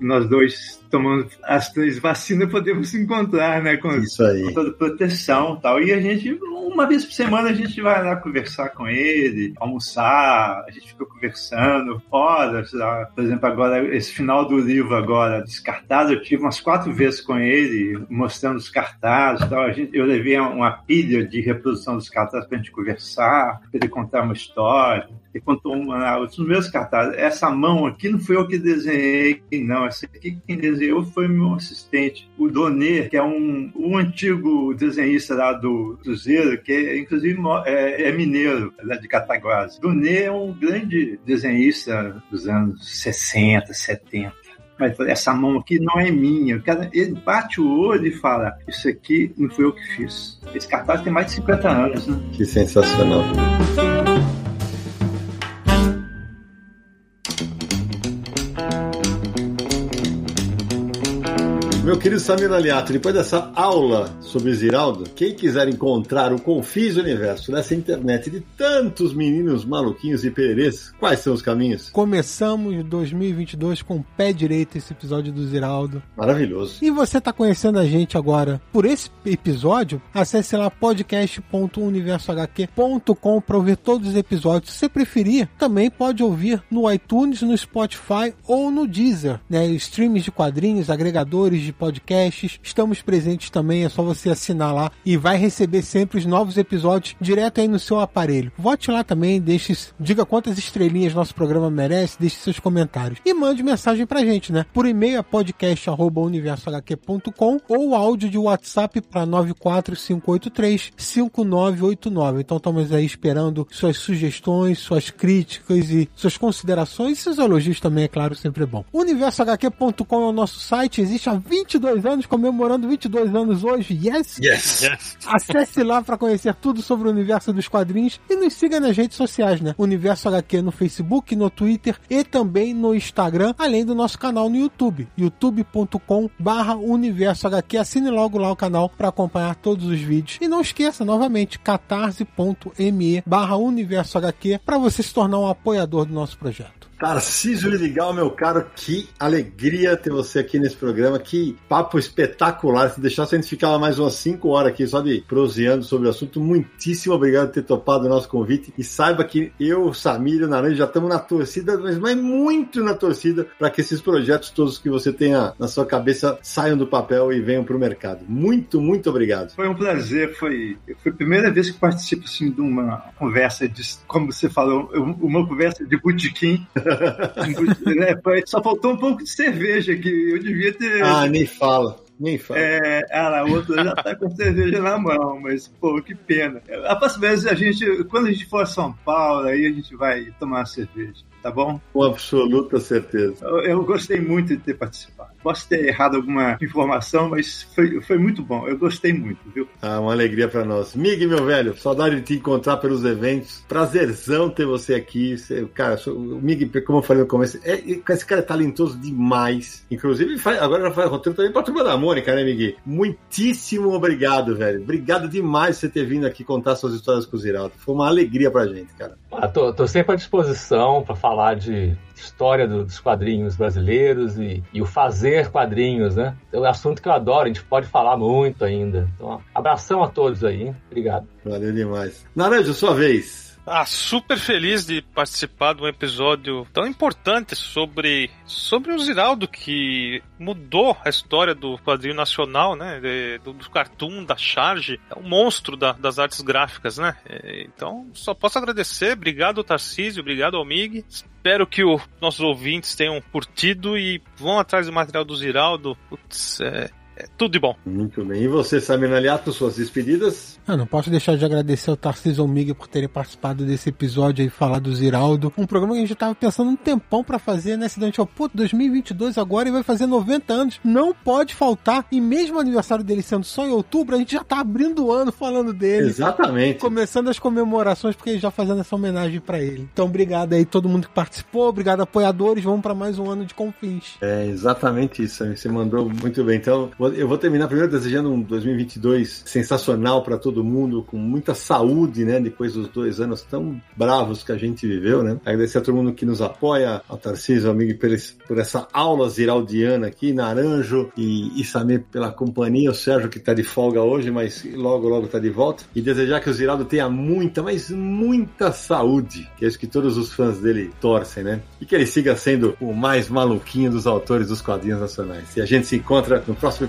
nós dois tomando as três vacinas podemos se encontrar, né? Com, Isso aí. com toda proteção e tal. E a gente, uma vez por semana, a gente vai lá conversar com ele, almoçar, a gente fica conversando horas. Lá. Por exemplo, agora, esse final do livro agora, Descartado, eu tive umas quatro vezes com ele, mostrando os cartazes e tal. A gente, eu levei uma pilha de reprodução dos cartazes pra gente conversar, pra ele contar uma história. Ele contou uma, os meus cartazes. Essa mão aqui não fui eu que desenhei, não. Essa aqui quem desenhou foi meu assistente, o Donê, que é um, um antigo desenhista lá do Cruzeiro, que é, inclusive é, é mineiro, lá de Cataguases. Donê é um grande desenhista dos anos 60, 70. Mas essa mão aqui não é minha. Ele bate o olho e fala: Isso aqui não foi eu que fiz. Esse cartaz tem mais de 50 anos, né? Que sensacional. Meu querido Samir Aliato, depois dessa aula sobre Ziraldo, quem quiser encontrar o Confis Universo nessa internet de tantos meninos maluquinhos e pererês, quais são os caminhos? Começamos 2022 com o pé direito esse episódio do Ziraldo. Maravilhoso. E você está conhecendo a gente agora por esse episódio? Acesse lá podcast.universohq.com para ouvir todos os episódios. Se você preferir, também pode ouvir no iTunes, no Spotify ou no Deezer, né? Streams de quadrinhos, agregadores de podcasts. Estamos presentes também, é só você assinar lá e vai receber sempre os novos episódios direto aí no seu aparelho. Vote lá também, deixe, diga quantas estrelinhas nosso programa merece, deixe seus comentários. E mande mensagem pra gente, né? Por e-mail a podcast.universohq.com ou áudio de WhatsApp para 94583 5989. Então estamos aí esperando suas sugestões, suas críticas e suas considerações e seus elogios também, é claro, sempre é bom. UniversoHQ.com é o nosso site, existe há 22 anos, comemorando 22 anos hoje. Yes! Yes! Yes. Acesse lá para conhecer tudo sobre o universo dos quadrinhos e nos siga nas redes sociais, né? Universo HQ no Facebook, no Twitter e também no Instagram, além do nosso canal no YouTube, youtube.com barra Universo HQ. Assine logo lá o canal para acompanhar todos os vídeos. E não esqueça, novamente, catarse.me barra Universo HQ para você se tornar um apoiador do nosso projeto. Tarcísio Ligal, meu caro, que alegria ter você aqui nesse programa. Que papo espetacular. Se deixasse, a gente ficava mais umas 5 horas aqui só de proseando sobre o assunto. Muitíssimo obrigado por ter topado o nosso convite. E saiba que eu, Samir e o Naranja já estamos na torcida, mas, mas muito na torcida, para que esses projetos todos que você tenha na sua cabeça saiam do papel e venham para o mercado. Muito, muito obrigado. Foi um prazer. Foi, foi a primeira vez que participo assim, de uma conversa, de, como você falou, uma conversa de botequim. É, foi- Só faltou um pouco de cerveja que eu devia ter. Ah, nem fala. Nem fala. É, ah, a outra já tá com cerveja na mão, mas, pô, que pena. A próxima vez a gente, quando a gente for a São Paulo, aí a gente vai tomar uma cerveja, tá bom? Com absoluta certeza. Eu, eu gostei muito de ter participado. Posso ter errado alguma informação, mas foi, foi muito bom. Eu gostei muito, viu? Ah, uma alegria pra nós. Mig, meu velho, saudade de te encontrar pelos eventos. Prazerzão ter você aqui. Você- cara, o Mig, como eu falei no começo, é, é- esse cara é talentoso demais. Inclusive, ele faz- agora já faz roteiro também pra turma da Mônica, né, Mig? Muitíssimo obrigado, velho. Obrigado demais por você ter vindo aqui contar suas histórias com o Ziraldo. Foi uma alegria pra gente, cara. Ah, tô, tô sempre à disposição para falar de história do- dos quadrinhos brasileiros e, e o fazer quadrinhos, né? É um assunto que eu adoro, a gente pode falar muito ainda. Então, abração a todos aí? Obrigado. Valeu demais. Naranja, sua vez. Ah, super feliz de participar de um episódio tão importante sobre, sobre o Ziraldo, que mudou a história do quadrinho nacional, né? de- do, do cartoon, da charge. É um monstro da- das artes gráficas, né? É, Então, só posso agradecer. Obrigado, Tarcísio. Obrigado, ao Mig. Espero que os nossos ouvintes tenham curtido e vão atrás do material do Ziraldo. Putz, é, é tudo de bom. Muito bem. E você, Samir Aliato, suas despedidas? Eu não posso deixar de agradecer ao Tarcísio Omega por terem participado desse episódio aí, falar do Ziraldo. Um programa que a gente tava pensando um tempão pra fazer, né? Se a gente, ó, pô, 2022 agora e vai fazer 90 anos. Não pode faltar. E mesmo o aniversário dele sendo só em outubro, a gente já tá abrindo o ano falando dele. Exatamente. Começando as comemorações, porque já fazendo essa homenagem pra ele. Então, obrigado aí todo mundo que participou, obrigado apoiadores. Vamos pra mais um ano de Confins. É exatamente isso, você mandou muito bem. Então, vou, eu vou terminar primeiro desejando um 2022 sensacional para todo mundo, com muita saúde, né? Depois dos dois anos tão bravos que a gente viveu, né? Agradecer a todo mundo que nos apoia, ao Tarcísio, ao amigo, por, esse, por essa aula ziraldiana aqui, Naranjo e, e Samir pela companhia, o Sérgio que tá de folga hoje, mas logo, logo tá de volta. E desejar que o Ziraldo tenha muita, mas muita saúde, que é isso que todos os fãs dele torcem, né? E que ele siga sendo o mais maluquinho dos autores dos quadrinhos nacionais. E a gente se encontra no próximo